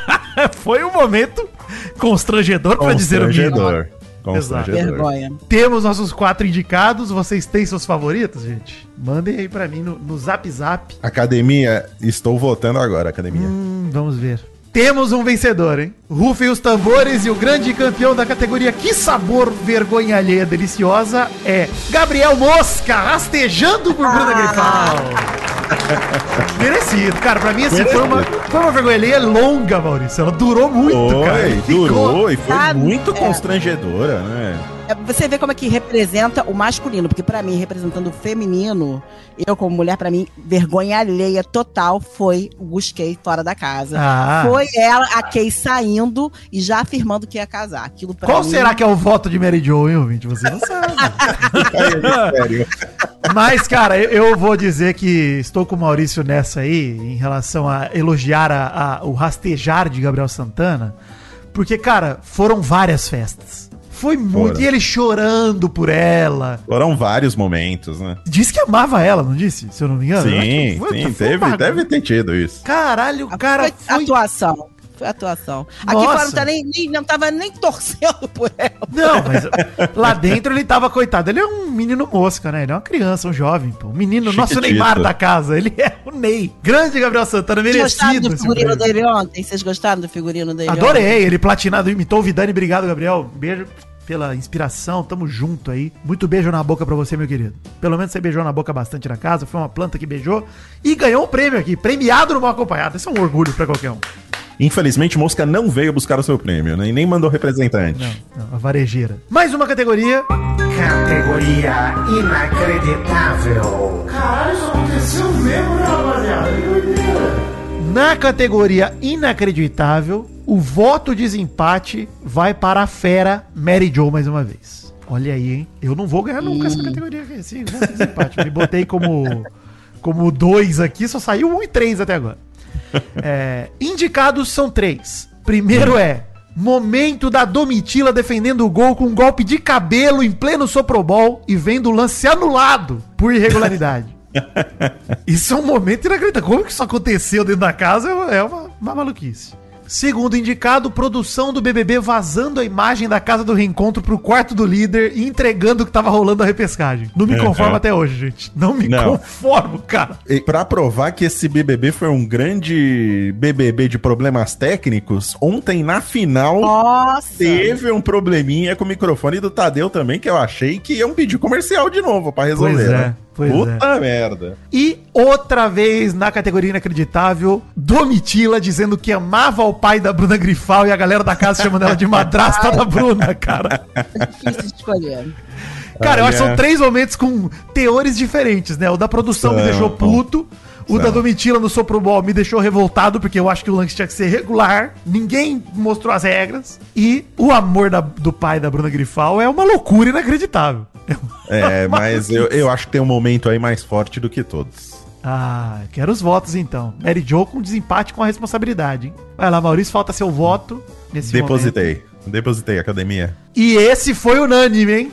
Foi um momento constrangedor, pra dizer o mínimo. Constrangedor. Constrangedor. Vergonha. Temos nossos quatro indicados. Vocês têm seus favoritos, gente? Mandem aí pra mim no, no Zap Zap. Academia, estou votando agora, academia. Hum, vamos ver. Temos um vencedor, hein? Rufem os tambores e o grande campeão da categoria Que Sabor Vergonha Alheia Deliciosa é Gabriel Mosca, rastejando por Bruna Grifal. Merecido, cara. Pra mim, assim, foi uma, foi uma vergonha alheia longa, Maurício. Ela durou muito, cara. Foi, Ficou- durou e foi Sabe? muito É. constrangedora, né? É, Você vê como é que representa o masculino, porque pra mim, representando o feminino, eu como mulher, pra mim, vergonha alheia total foi o Busquei fora da casa. Ah. Foi ela, a Kay saindo e já afirmando que ia casar. Aquilo pra Qual mim, será que é o voto de Mary Jo, hein, ouvinte? Você não sabe. Sério. Mas, cara, eu- eu vou dizer que estou com o Maurício nessa aí, em relação a elogiar a- a- o rastejar de Gabriel Santana, porque, cara, foram várias festas. Foi muito. Foram. E ele chorando por ela. Foram vários momentos, né? Disse que amava ela, não disse? Se eu não me engano. Sim, foi- sim, foi teve, deve ter tido isso. Caralho, o cara foi, foi. atuação. Foi atuação. Aqui Nossa. fora não, tá nem, nem- não tava nem torcendo por ela. Não, mas lá dentro ele tava, coitado, ele é um menino mosca, né? Ele é uma criança, um jovem, pô. Um menino, nosso. Neymar da casa. Ele é o Ney. Grande Gabriel Santana, Vocês gostaram merecido. do figurino dele ontem? Vocês gostaram do figurino dele ontem? Adorei, ele platinado, imitou o Vidani. Obrigado, Gabriel. Beijo pela inspiração, tamo junto aí. Muito beijo na boca pra você, meu querido. Pelo menos você beijou na boca bastante na casa, foi uma planta que beijou e ganhou um prêmio aqui, premiado no mal acompanhado. Isso é um orgulho pra qualquer um. Infelizmente, Mosca não veio buscar o seu prêmio, né? E nem mandou representante. Não, não, a varejeira. Mais uma categoria. Categoria inacreditável. Caralho, isso aconteceu mesmo, né, rapaziada? Que doideira. Na categoria inacreditável, o voto de desempate vai para a fera Mary Jo mais uma vez. Olha aí, hein? Eu não vou ganhar nunca essa categoria aqui. Esse voto de desempate. Me botei como, como dois aqui, só saiu um e três até agora. É, indicados são três. Primeiro é momento da Domitila defendendo o gol com um golpe de cabelo em pleno soprobol e vendo o lance anulado por irregularidade. Isso é um momento inacreditável. Como que isso aconteceu dentro da casa é é uma, uma maluquice. Segundo indicado, produção do BBB vazando a imagem da casa do reencontro pro quarto do líder e entregando o que tava rolando a repescagem. Não me conformo Uhum. até hoje, gente. Não me Não. conformo, cara. E pra provar que esse BBB foi um grande BBB de problemas técnicos, ontem na final Nossa! teve um probleminha com o microfone do Tadeu também, que eu achei que iam pedir comercial de novo pra resolver. Pois é, né? Pois Puta merda. E outra vez na categoria inacreditável, Domitila dizendo que amava o pai da Bruna Grifal e a galera da casa chamando ela de madrasta da Bruna, cara. É difícil de escolher. Cara, eu acho que são Olha. três momentos com teores diferentes, né? O da produção me deixou puto. O da São. Domitila no Soprobol me deixou revoltado, porque eu acho que o lance tinha que ser regular. Ninguém mostrou as regras. E o amor da- do pai da Bruna Grifal é uma loucura inacreditável. É, mas eu, eu acho que tem um momento aí mais forte do que todos. Ah, quero os votos então. Mary Jo com desempate com a responsabilidade, hein? Vai lá, Maurício, falta seu voto nesse momento. Depositei. Depositei, academia. E esse foi unânime, hein?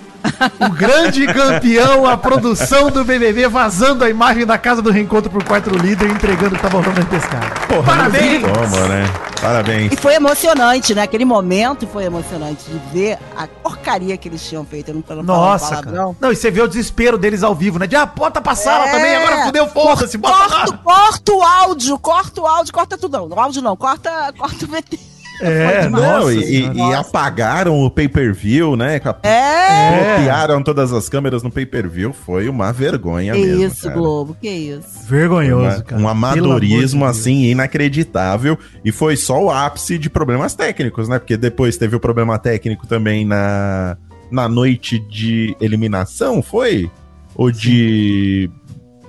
O grande campeão, a produção do BBB vazando a imagem da casa do reencontro pro quarto líder e entregando o que tava rolando na pescada. Porra, Parabéns! Como, né? Parabéns. E foi emocionante, né? Aquele momento foi emocionante de ver a porcaria que eles tinham feito. Eu não um Nossa, cara. Não, e você vê o desespero deles ao vivo, né? De, ah, bota pra sala É. também, agora fudeu, foda-se, bota Corta, lá. corta o áudio, corta o áudio, corta tudo. Não, o áudio não, corta, corta o VT. É. Não, e, e- apagaram o pay-per-view, né? É! Copiaram todas as câmeras no pay-per-view. Foi uma vergonha Que mesmo. isso, cara. Globo, que isso. Vergonhoso, Uma- cara. um amadorismo de assim inacreditável e foi só o ápice de problemas técnicos, né? Porque depois teve o problema técnico também na, na noite de eliminação, foi? Ou de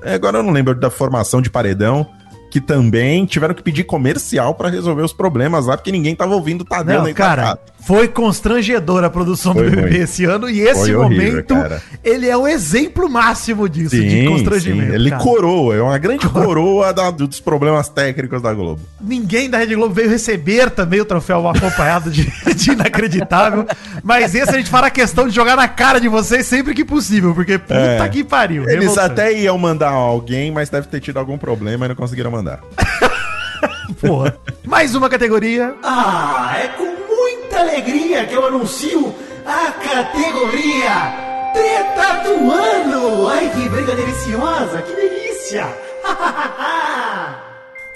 é, agora eu não lembro da formação de paredão que também tiveram que pedir comercial pra resolver os problemas lá porque ninguém tava ouvindo o Tadeu Não, nem cara, foi constrangedora a produção Foi do BBB ruim. esse ano e esse Foi horrível, momento, cara. ele é o exemplo máximo disso, de Sim, constrangimento. sim, ele cara. coroa, é uma grande coroa da- dos problemas técnicos da Globo. Ninguém da Rede Globo veio receber também o troféu acompanhado de, de inacreditável. Mas esse a gente fará questão de jogar na cara de vocês sempre que possível, porque puta É. que pariu. Eles revoltante. até iam mandar alguém, mas deve ter tido algum problema e não conseguiram mandar. Porra. Mais uma categoria. Ah, é com muita alegria que eu anuncio a categoria Treta do Ano. Ai, que briga deliciosa, que delícia.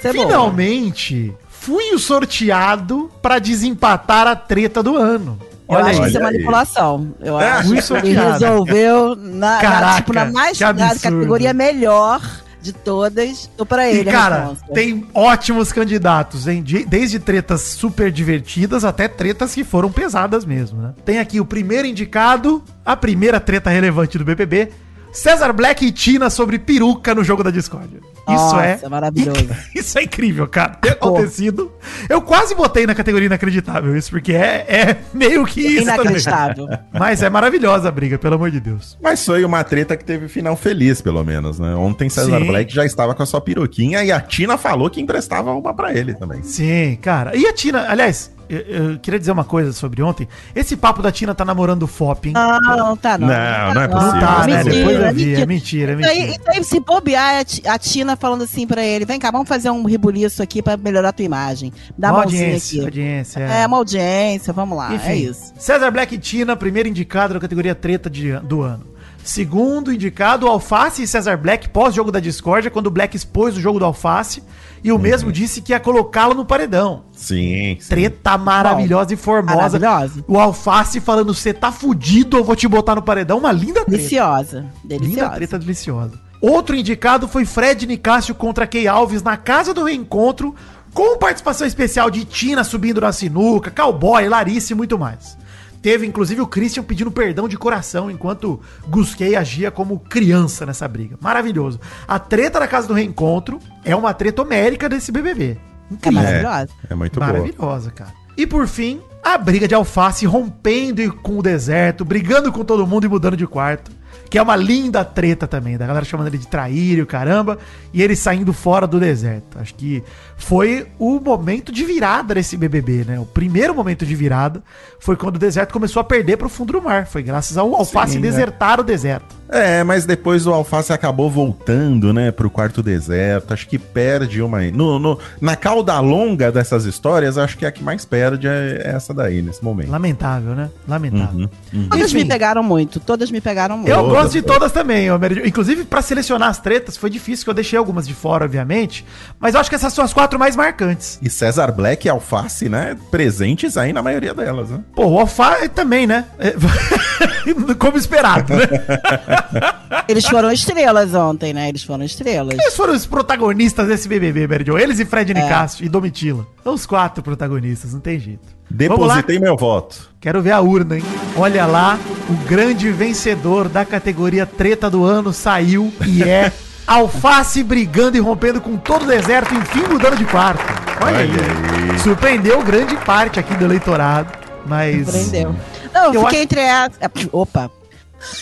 É. Finalmente, fui o sorteado pra desempatar a treta do ano. Eu Olha acho que aí. isso é manipulação. Eu É, acho que ele resolveu na, na, Caraca, tipo, na mais que na categoria melhor. De todas, tô pra E, ele. a cara, tem ótimos candidatos, hein? De- desde tretas super divertidas até tretas que foram pesadas mesmo, né? Tem aqui o primeiro indicado, a primeira treta relevante do BBB, César Black e Tina sobre peruca no jogo da Discord. Isso Nossa, é maravilhoso. Isso é incrível, cara. Ter acontecido. Eu quase botei na categoria inacreditável isso, porque é, é meio que isso também. Inacreditável. Mas é maravilhosa a briga, pelo amor de Deus. Mas foi uma treta que teve final feliz, pelo menos, né? Ontem Cesar Sim. Black já estava com a sua peruquinha e a Tina falou que emprestava uma pra ele também. Sim, cara. E a Tina, aliás, eu, eu queria dizer uma coisa sobre ontem. Esse papo da Tina tá namorando o Fop, hein? Não, não tá não. Não, não é Não possível. tá, né? Mentira, Depois eu vi. mentira. É mentira, é mentira. isso aí, se bobear, é a Ti- a Tina falando assim pra ele: vem cá, vamos fazer um rebuliço aqui pra melhorar a tua imagem. Dá Uma a mãozinha audiência, aqui. audiência. É, uma audiência, vamos lá. Enfim, É isso. César Black e Tina, primeiro indicado na categoria treta de- do ano. Segundo indicado, Alface e César Black, pós-jogo da Discord, quando o Black expôs o jogo do Alface. E o mesmo disse que ia colocá-lo no paredão. Sim, sim. Treta maravilhosa e formosa. Maravilhosa. O Alface falando, você tá fudido, eu vou te botar no paredão. Uma linda treta. Deliciosa. Linda Deliciosa. treta deliciosa. Outro indicado foi Fred Nicásio contra Key Alves na Casa do Reencontro, com participação especial de Tina subindo na sinuca, Cowboy, Larissa e muito mais. Teve inclusive o Christian pedindo perdão de coração enquanto Gusquei agia como criança nessa briga. Maravilhoso. A treta da Casa do Reencontro é uma treta homérica desse BBB. É Incrível. maravilhosa. É muito boa. Maravilhosa, cara. E por fim, a briga de alface rompendo e- com o deserto, brigando com todo mundo e mudando de quarto. Que é uma linda treta também, da galera chamando ele de traíra e o caramba, e ele saindo fora do deserto. Acho que foi o momento de virada desse BBB, né? O primeiro momento de virada foi quando o deserto começou a perder pro fundo do mar. Foi graças ao alface Sim, né? desertar o deserto. É, mas depois o Alface acabou voltando, né, pro quarto deserto. Acho que perde uma. No, no- na cauda longa dessas histórias, acho que a que mais perde é essa daí, nesse momento. Lamentável, né? Lamentável. Uhum, Todas Enfim. me pegaram muito. Todas me pegaram muito. Eu Todas, gosto de todas. também, ô Mary. Inclusive, pra selecionar as tretas, foi difícil, que eu deixei algumas de fora, obviamente. Mas eu acho que essas são as quatro mais marcantes. E César Black e Alface, né, presentes aí na maioria delas, né? Pô, o Alfa também, né? É, Como esperado, né? Eles foram estrelas ontem, né? Eles foram estrelas. Eles foram os protagonistas desse BBB, Mary Jo. Eles e Fred Nicásio e Domitila. São os quatro protagonistas, não tem jeito. Depositei meu voto. quero ver a urna, hein? Olha lá, o grande vencedor da categoria treta do ano saiu e é Alface brigando e rompendo com todo o deserto, enfim mudando de quarto. Olha, Olha aí. aí. Surpreendeu grande parte aqui do eleitorado, mas... Surpreendeu. Não, eu fiquei acho- entre é, Opa.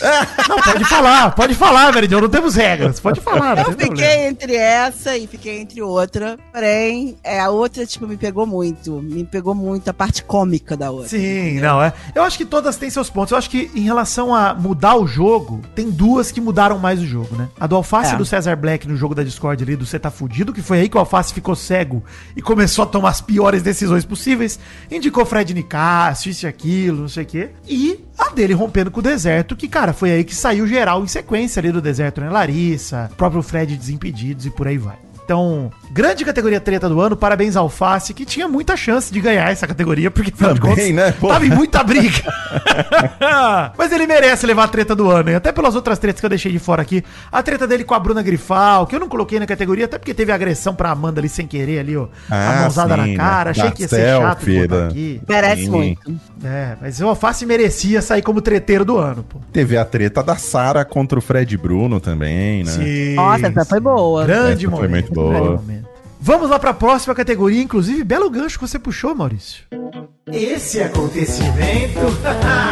Não, pode falar, pode falar, Meridiano, não temos regras, pode falar, Eu fiquei problema. entre essa e fiquei entre outra. Porém, é, a outra, tipo, me pegou muito. Me pegou muito a parte cômica da outra. Sim, não, é. Eu acho que todas têm seus pontos. Eu acho que em relação a mudar o jogo, tem duas que mudaram mais o jogo, né? A do Alface É. do Cesar Black no jogo da Discord ali, do Cê Tá Fudido, que foi aí que o Alface ficou cego e começou a tomar as piores decisões possíveis. Indicou Fred Nicásio, isso e aquilo, não sei o quê. E a dele rompendo com o deserto, que, cara, foi aí que saiu geral em sequência ali do deserto, né? Larissa, próprio Fred Desimpedidos e por aí vai. Então, grande categoria treta do ano, parabéns ao Alface, que tinha muita chance de ganhar essa categoria, porque afinal de Também, contas, né? Pô. tava em muita briga. Mas ele merece levar a treta do ano, hein? Até pelas outras tretas que eu deixei de fora aqui. A treta dele com a Bruna Grifal, que eu não coloquei na categoria, até porque teve agressão pra Amanda ali sem querer ali, ó. a Ah, mãozada sim, na cara, né? achei Da que ia ser chato botar da- aqui. Merece Sim. muito. É, mas o Alface merecia sair como treteiro do ano, pô. Teve a treta da Sara contra o Fred Bruno também, né? Sim. Nossa, essa foi boa. Grande Essa foi momento. muito boa. Vamos lá pra próxima categoria, inclusive, belo gancho que você puxou, Maurício. Esse acontecimento,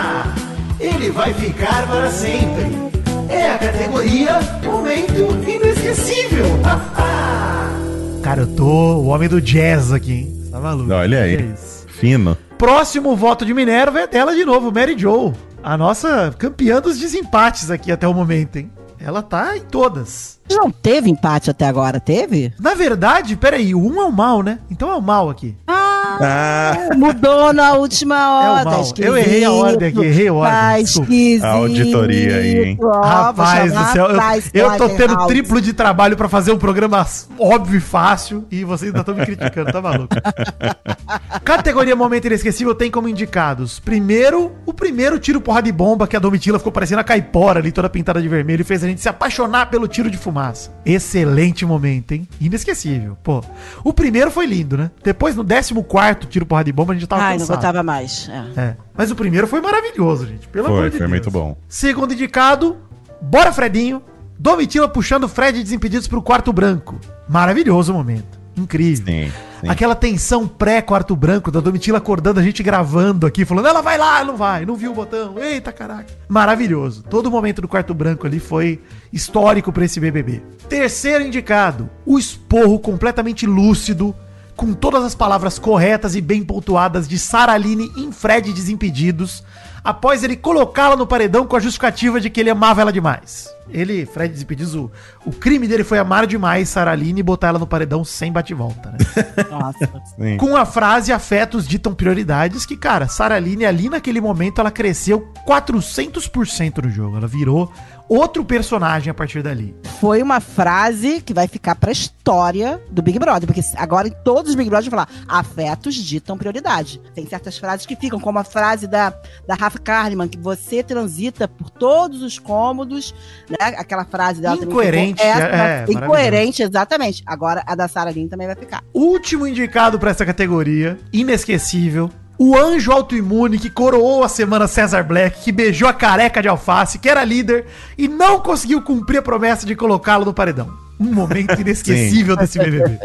ele vai ficar para sempre. É a categoria Momento Inesquecível. Cara, eu tô o homem do jazz aqui, hein? Tá maluco. Olha aí. É? Fino. Próximo voto de Minerva é dela de novo, Mary Jo. A nossa campeã dos desempates aqui até o momento, hein? Ela tá em todas. Não teve empate até agora, teve? Na verdade, peraí, o um é o mal, né? Então é o mal aqui. Ah, Ah, Mudou na última hora. É o mal. esquisito. Eu errei a ordem aqui, errei a ordem, Tá esquisito. A auditoria aí, hein? Ó, Rapaz do céu, eu, eu tô tendo triplo de trabalho pra fazer um programa óbvio e fácil e vocês ainda estão me criticando, tá maluco? Categoria Momento Inesquecível tem como indicados, primeiro, o primeiro tiro porra de bomba que a Domitila ficou parecendo a caipora ali, toda pintada de vermelho e fez a gente se apaixonar pelo tiro de fumaça. Excelente momento, hein? Inesquecível, pô. O primeiro foi lindo, né? Depois, no 14 tiro porra de bomba, a gente tava Ai, não cansado. botava mais. É. É. Mas o primeiro foi maravilhoso, gente. Pelo amor foi, de foi Deus. muito bom. Segundo indicado, bora Fredinho. Domitila puxando Fred desimpedidos pro quarto branco. Maravilhoso o momento. Incrível. Sim, sim. Aquela tensão pré-quarto branco da Domitila acordando a gente gravando aqui, falando, ela vai lá, não vai, não viu o botão, eita caraca. Maravilhoso. Todo momento do quarto branco ali foi histórico pra esse BBB. Terceiro indicado, o esporro completamente lúcido, com todas as palavras corretas e bem pontuadas de Saraline em Fred Desimpedidos, após ele colocá-la no paredão com a justificativa de que ele amava ela demais. Ele, Fred Desimpedidos, o, crime dele foi amar demais Saraline e botar ela no paredão sem bate-volta, né? Nossa. Com a frase afetos ditam prioridades, que, cara, Saraline ali naquele momento ela cresceu 400% no jogo. Ela virou outro personagem a partir dali. Foi uma frase que vai ficar pra história do Big Brother, porque agora em todos os Big Brother vão falar afetos ditam prioridade. Tem certas frases que ficam, como a frase da, da Rafa Kalimann, que você transita por todos os cômodos, né? Aquela frase dela também Incoerente, ficou- é, é, incoerente, exatamente. Agora a da Sarah Lynn também vai ficar. Último indicado pra essa categoria, inesquecível. O anjo autoimune que coroou a semana César Black, que beijou a careca de alface, que era líder e não conseguiu cumprir a promessa de colocá-lo no paredão. Um momento inesquecível desse BBB.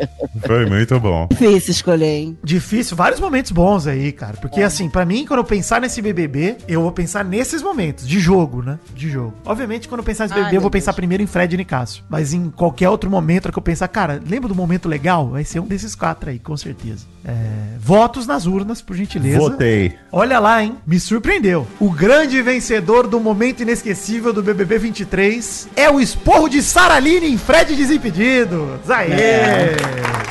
Foi muito bom. Difícil escolher, hein? Difícil, vários momentos bons aí, cara. Porque, assim, pra mim, quando eu pensar nesse BBB, eu vou pensar nesses momentos, de jogo, né? De jogo. Obviamente, quando eu pensar nesse Ai, BBB, eu vou meu pensar Deus. primeiro em Fred e Nicásio. Mas em qualquer outro momento que eu pensar, cara, lembra do momento legal? Vai ser um desses quatro aí, com certeza. É, votos nas urnas, por gentileza. Votei. Olha lá, hein? Me surpreendeu. O grande vencedor do momento inesquecível do BBB 23 é o esporro de Saraline em Fred Desimpedidos. Aê!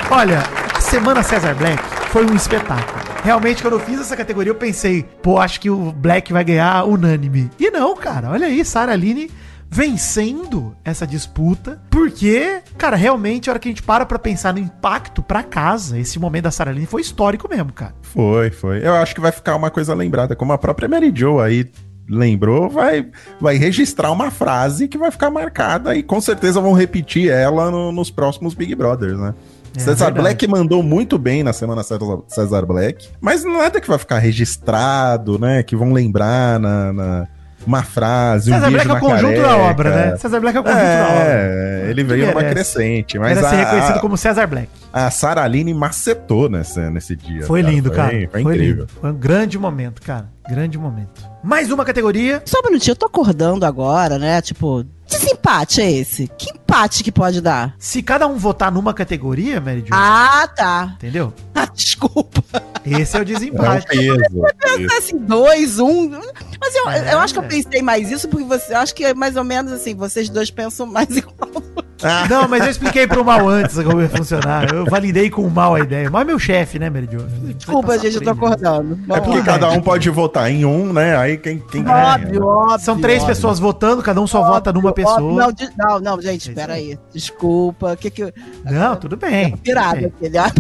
Olha, a semana César Black foi um espetáculo. Realmente, quando eu fiz essa categoria, eu pensei, pô, acho que o Black vai ganhar unânime. E não, cara, olha aí, Saraline vencendo essa disputa, porque, cara, realmente, a hora que a gente para pra pensar no impacto pra casa, esse momento da Saraline foi histórico mesmo, cara. Foi, foi. Eu acho que vai ficar uma coisa lembrada, como a própria Mary Jo aí lembrou, vai, vai registrar uma frase que vai ficar marcada e com certeza vão repetir ela no- nos próximos Big Brothers, né? É Cesar verdade. Black mandou muito bem na semana César, Cesar Black, mas nada que vai ficar registrado, né? Que vão lembrar na, na- uma frase, um César beijo Black é o conjunto da careca. obra, né? César Black é o conjunto da obra. É, ele veio numa crescente, mas ser a, reconhecido a, como César Black. a Saraline macetou nessa, nesse dia. Foi lindo, cara. Foi, Foi, foi incrível. lindo. Foi um grande momento, cara. Grande momento. Mais uma categoria. Só um minutinho, eu tô acordando agora, né? Tipo, desempate é esse? Que empate que pode dar? Se cada um votar numa categoria, Mary Jo, Ah, tá. entendeu? Ah, desculpa. Esse é o É um desempate. peso. Pensar assim, dois, um. Mas eu, É. eu acho que eu pensei mais isso porque você. Eu acho que é mais ou menos assim, vocês dois pensam mais igual. Ah, Não, mas eu expliquei pro mal antes como ia funcionar. Eu validei com o mal a ideia. Mal é meu chefe, né, Jo? Desculpa, gente, eu tô acordando. é porque bem. cada um pode votar em um, né? Aí quem, quem ganha. Óbvio, óbvio. São três óbvio. pessoas votando, cada um só vota numa Óbvio, pessoa. Não, de- não, não, gente, É espera aí. Desculpa. Que que eu... Não, tudo bem. Pirada, aquele. Ah, pirada.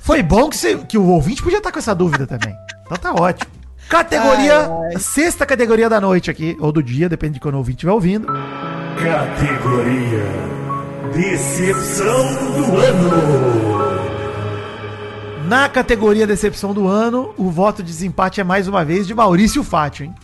Foi bom que, você- que o ouvinte podia estar com essa dúvida também. Então tá ótimo. Categoria, Ai, ai. sexta categoria da noite aqui, ou do dia, depende de quando o ouvinte estiver ouvindo. Categoria Decepção do Ano. Na categoria decepção do ano, o voto de desempate é mais uma vez de Maurício Fátio, hein?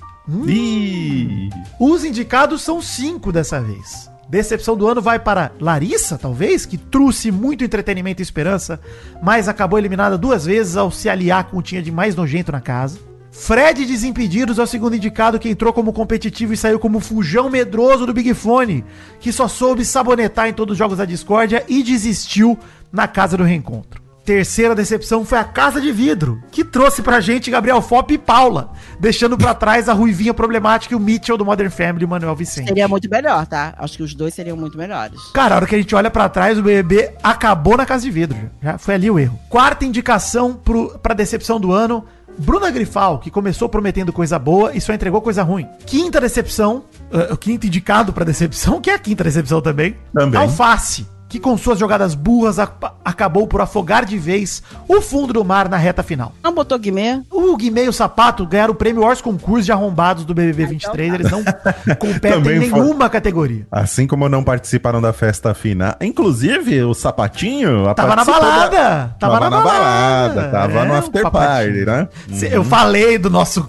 Ih, Os indicados são cinco dessa vez. Decepção do ano vai para Larissa, talvez, que trouxe muito entretenimento e esperança, mas acabou eliminada duas vezes ao se aliar com o tinha de mais nojento na casa. Fred Desimpedidos é o segundo indicado que entrou como competitivo e saiu como fujão medroso do Big Fone, que só soube sabonetar em todos os jogos da discórdia e desistiu na casa do reencontro. terceira decepção foi a Casa de Vidro, que trouxe pra gente Gabriel Fop e Paula, deixando pra trás a Ruivinha problemática e o Mitchell do Modern Family e o Manuel Vicente. Seria muito melhor, tá? Acho que os dois seriam muito melhores. Cara, a hora que a gente olha pra trás, o BBB acabou na Casa de Vidro. Já, já foi ali o erro. Quarta indicação pro, pra decepção do ano. Bruna Grifal, que começou prometendo coisa boa e só entregou coisa ruim. Quinta decepção, eh, o quinto indicado pra decepção, que é a quinta decepção também. Também. Alface, que com suas jogadas burras ac- acabou por afogar de vez o fundo do mar na reta final. Não botou Guimê? O Guimê e o Sapato ganharam o prêmio Ors Concurso de Arrombados do BBB 23. Eles não competem em Também foi- nenhuma categoria. Assim como não participaram da festa final. Inclusive, o Sapatinho Tava na participou da- balada! Tava, na balada, tava no É, after o papatinho. party, né? Eu falei do nosso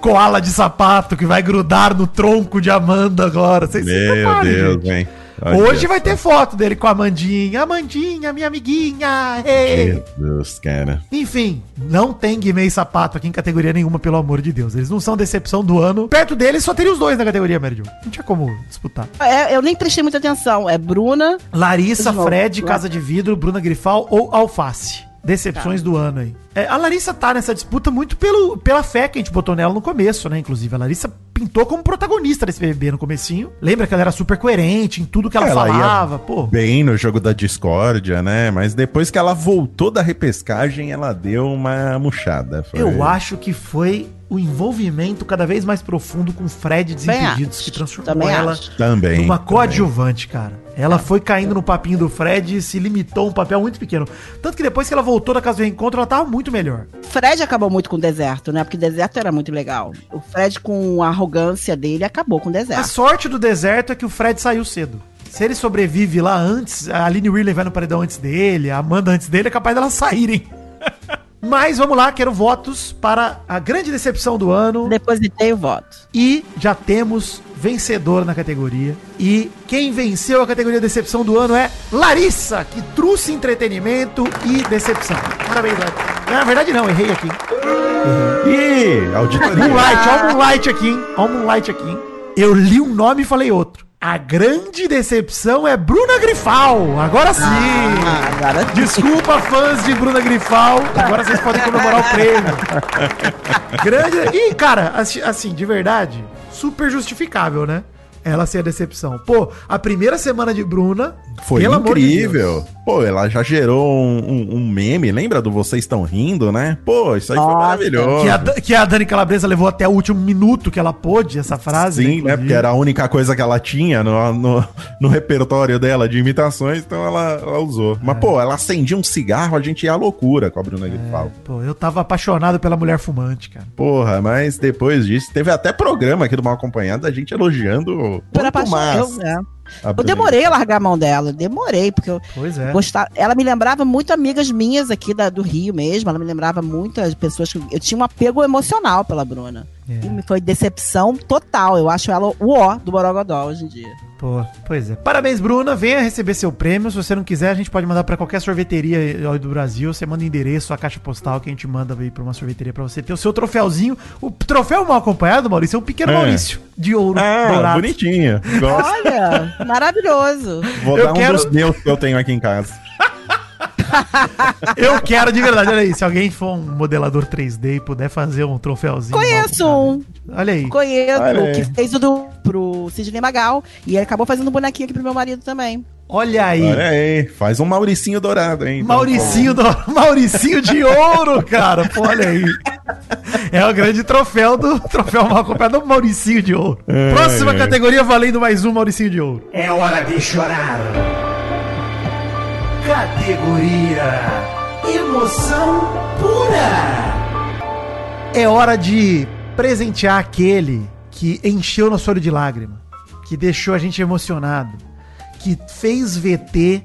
koala de sapato que vai grudar no tronco de Amanda agora. Vocês se Meu preparem, Deus, gente. hein? Olha Hoje vai ter foto dele com a Amandinha. Amandinha, minha amiguinha. ei. Jesus, cara. Enfim, não tem Guimê e Sapato aqui em categoria nenhuma, pelo amor de Deus. Eles não são decepção do ano. Perto deles só teria os dois na categoria, Mary Jo. Não tinha como disputar. É, eu nem prestei muita atenção. É Bruna. Larissa. Fred, Casa de Vidro, Bruna Grifal ou Alface. Decepções do ano aí. É, a Larissa tá nessa disputa muito pelo, pela fé que a gente botou nela no começo, né? Inclusive, a Larissa pintou como protagonista desse BBB no comecinho. Lembra que ela era super coerente em tudo que ela, Ela ia falava, pô. Bem no jogo da discórdia, né? Mas depois que ela voltou da repescagem, ela deu uma murchada. Foi- Eu acho que foi o envolvimento cada vez mais profundo com o Fred Desimpedidos que transformou Também ela. Também. numa também. coadjuvante, cara. Ela foi caindo no papinho do Fred e se limitou a um papel muito pequeno. Tanto que depois que ela voltou da casa do reencontro, ela tava muito melhor. Fred acabou muito com o deserto, né? Porque deserto era muito legal. O Fred, com a arrogância dele, acabou com o A deserto. sorte do deserto é que o Fred saiu cedo. Se ele sobrevive lá antes, a Aline Whirley vai no paredão antes dele, a Amanda antes dele, é capaz delas saírem. Mas vamos lá, quero votos para a grande decepção do ano. Depositei o voto. E já temos vencedor na categoria. E quem venceu a categoria Decepção do ano é Larissa, que trouxe entretenimento e decepção. Parabéns, Larissa. Na verdade, não, errei aqui. Ih, auditoria. Moonlight, ó o Moonlight aqui, hein? Ó o Moonlight aqui, hein? Eu li um nome e falei outro. A grande decepção é Bruna Grifal. Agora sim! Ah, agora Desculpa, fãs de Bruna Grifal. Agora vocês podem comemorar o prêmio. Grande. E, cara, assim, assim, de verdade, super justificável, né? Ela ser a decepção. Pô, a primeira semana de Bruna. Foi pelo amor de incrível. Deus. Pô, ela já gerou um, um- um meme, lembra do Vocês Estão Rindo, né? Pô, isso aí foi Nossa, maravilhoso. Que a, que a Dani Calabresa levou até o último minuto que ela pôde, essa frase. Sim, né? inclusive. Porque era a única coisa que ela tinha no, no, no repertório dela de imitações, então ela, ela usou. Mas, pô, ela acendia um cigarro, a gente ia à loucura com a Bruna Grifal. Pô, eu tava apaixonado pela mulher fumante, cara. Porra, mas depois disso, teve até programa aqui do Mal Acompanhado, a gente elogiando Mais Eu, é. Eu demorei a largar a mão dela, demorei, porque eu Pois é. gostava. Ela me lembrava muito amigas minhas aqui da, do Rio mesmo. Ela me lembrava muitas pessoas que eu tinha um apego emocional pela Bruna. É. Me foi decepção total. Eu acho ela o ó do Borogodó hoje em dia. Pô, pois é. Parabéns, Bruna. Venha receber seu prêmio. Se você não quiser, a gente pode mandar pra qualquer sorveteria aí do Brasil. Você manda o endereço, a caixa postal que a gente manda aí pra uma sorveteria pra você ter o seu troféuzinho. O troféu mal acompanhado, Maurício, é um pequeno É. Maurício de ouro Ah, dourado. bonitinho. Gosto. Olha, maravilhoso. Vou eu dar um quero- dos meus que eu tenho aqui em casa. Eu quero de verdade. Olha aí, se alguém for um modelador 3D e puder fazer um troféuzinho. Conheço um. Olha aí. Conheço, Olha aí. que fez o do pro Sidney Magal. E ele acabou fazendo um bonequinho aqui pro meu marido também. Olha aí. Olha aí, faz um Mauricinho dourado, hein? Então, Mauricinho, do, Mauricinho de ouro, cara. Pô, olha aí. É o grande troféu do troféu mal acompanhado do Mauricinho de ouro. É, Próxima é. categoria valendo mais um Mauricinho de ouro. É hora de chorar. Categoria Emoção Pura. É hora de presentear aquele que encheu nosso olho de lágrima, que deixou a gente emocionado, que fez VT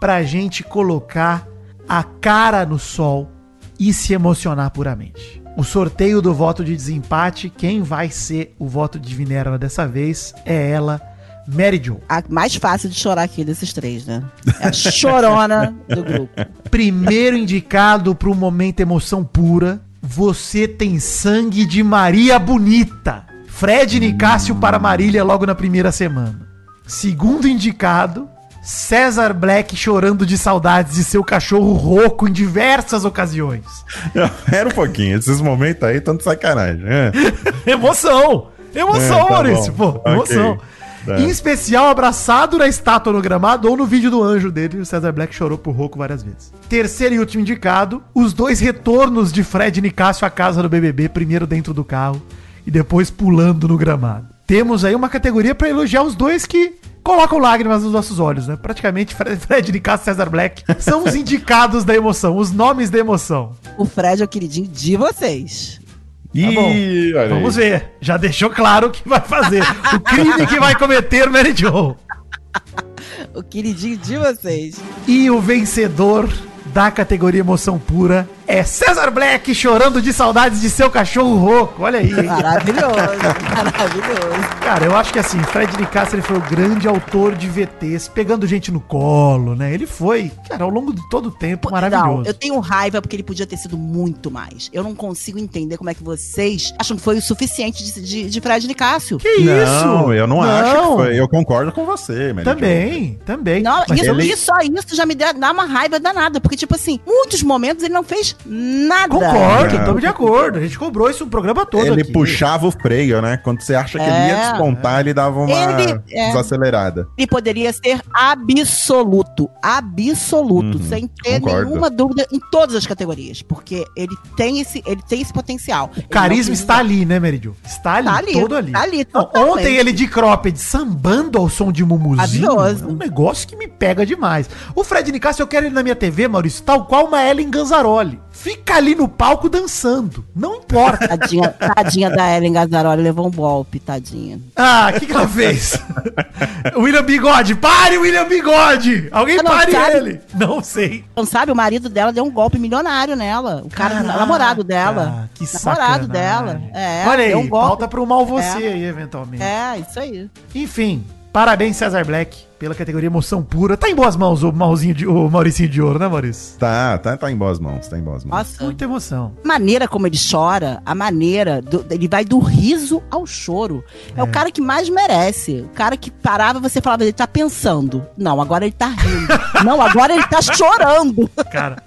pra gente colocar a cara no sol e se emocionar puramente. O sorteio do voto de desempate, quem vai ser o voto de Minerva dessa vez é ela, Mary Jo. A mais fácil de chorar aqui desses três, né? É a chorona do grupo. Primeiro indicado para o momento emoção pura, você tem sangue de Maria Bonita. Fred Nicásio para Marília logo na primeira semana. Segundo indicado, César Black chorando de saudades de seu cachorro rouco em diversas ocasiões. Pera um pouquinho, esses momentos aí de sacanagem. É. Emoção! Emoção, É, tá Maurício, bom. pô, emoção. Tá. Em especial, abraçado na estátua no gramado ou no vídeo do anjo dele, o César Black chorou por rouco várias vezes. Terceiro e último indicado, os dois retornos de Fred e Nicásio à casa do BBB, primeiro dentro do carro e depois pulando no gramado. Temos aí uma categoria pra elogiar os dois que colocam lágrimas nos nossos olhos, né? Praticamente Fred, Nicásio e César Black são os indicados da emoção, os nomes da emoção. O Fred é o queridinho de vocês. Ih, bom. olha Vamos aí. ver. Já deixou claro o que vai fazer. O crime que vai cometer Mary Jo. O queridinho de vocês. E o vencedor da categoria emoção pura é César Black chorando de saudades de seu cachorro rouco. Olha aí. Maravilhoso, maravilhoso. Cara, eu acho que assim, Fred Nicasso ele foi o grande autor de VTs, pegando gente no colo, né? Ele foi, cara, ao longo de todo o tempo, Não, maravilhoso. eu tenho raiva porque ele podia ter sido muito mais. Eu não consigo entender como é que vocês acham que foi o suficiente de, de, de Fred Nicásio. Que isso? Não, eu não, acho que foi. Eu concordo com você, Mary Jo. Também, também. Não, Mas isso, ele- isso, só isso já me dá, dá uma raiva danada. Porque, tipo assim, muitos momentos ele não fez nada. Concordo, estamos de acordo. A gente cobrou isso o programa todo Ele aqui. puxava o freio, né? Quando você acha que ele ia É. despontar, ele dava uma Ele- é. desacelerada. Ele poderia ser absoluto, absoluto, Uhum, sem ter concordo. nenhuma dúvida em todas as categorias, porque ele tem esse, ele tem esse potencial. O carisma está ali, né, Meridio? Está ali, Tá ali, todo ali. tá ali, Não, ontem ele de cropped sambando ao som de mumuzinho. Maravilhoso. É um negócio que me pega demais. O Fred Nicasso, eu quero ele na minha TV, Maurício, tal qual uma Ellen Ganzaroli. Fica ali no palco dançando. Não importa. Tadinha, tadinha da Ellen Gazzaroli levou um golpe, tadinha. Ah, o que, que ela fez? William Bigode, pare, William Bigode! Alguém pare sabe? ele! Não sei. Não sabe, o marido dela deu um golpe milionário nela. O cara, Caraca, namorado dela. Que namorado sacanagem. dela. É, Olha aí, um golpe. pauta pro mal você É. aí, eventualmente. É, isso aí. Enfim, parabéns, Cesar Black, pela categoria emoção pura. Tá em boas mãos o, Mauzinho de, o Mauricinho de Ouro, né, Maurício? Tá, tá, tá em boas mãos, tá em boas mãos. Nossa. Muita emoção. A maneira como ele chora, a maneira, do- ele vai do riso ao choro. É. o cara que mais merece. O cara que parava, você falava, ele tá pensando. Não, agora ele tá rindo. Não, agora ele tá chorando. Cara,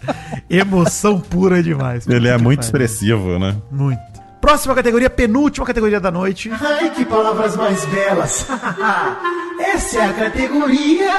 emoção pura demais. Ele é muito pariu. expressivo, né? Muito. Próxima categoria, penúltima categoria da noite. Ai, que palavras mais belas. Essa é a categoria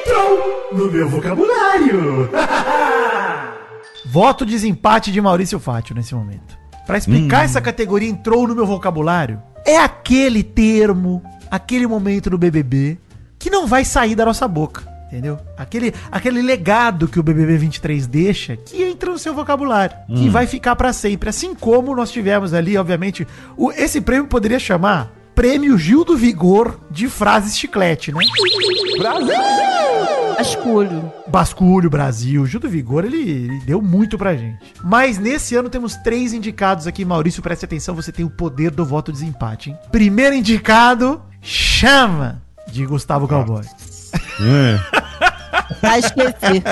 entrou no meu vocabulário. Voto desempate de Maurício Fátio nesse momento. Pra explicar essa categoria entrou no meu vocabulário, é aquele termo, aquele momento do BBB que não vai sair da nossa boca, entendeu? Aquele, aquele legado que o BBB 23 deixa, que entra no seu vocabulário, que vai ficar pra sempre. Assim como nós tivemos ali, obviamente, o, esse prêmio poderia chamar Prêmio Gil do Vigor de frases chiclete, né? Asculho. Basculho, Brasil, Gil do Vigor, ele, ele deu muito pra gente. Mas nesse ano temos três indicados aqui. Maurício, preste atenção, você tem o poder do voto desempate, hein? Primeiro indicado, Chama, de Gustavo Cowboy. É. Ah, esqueci.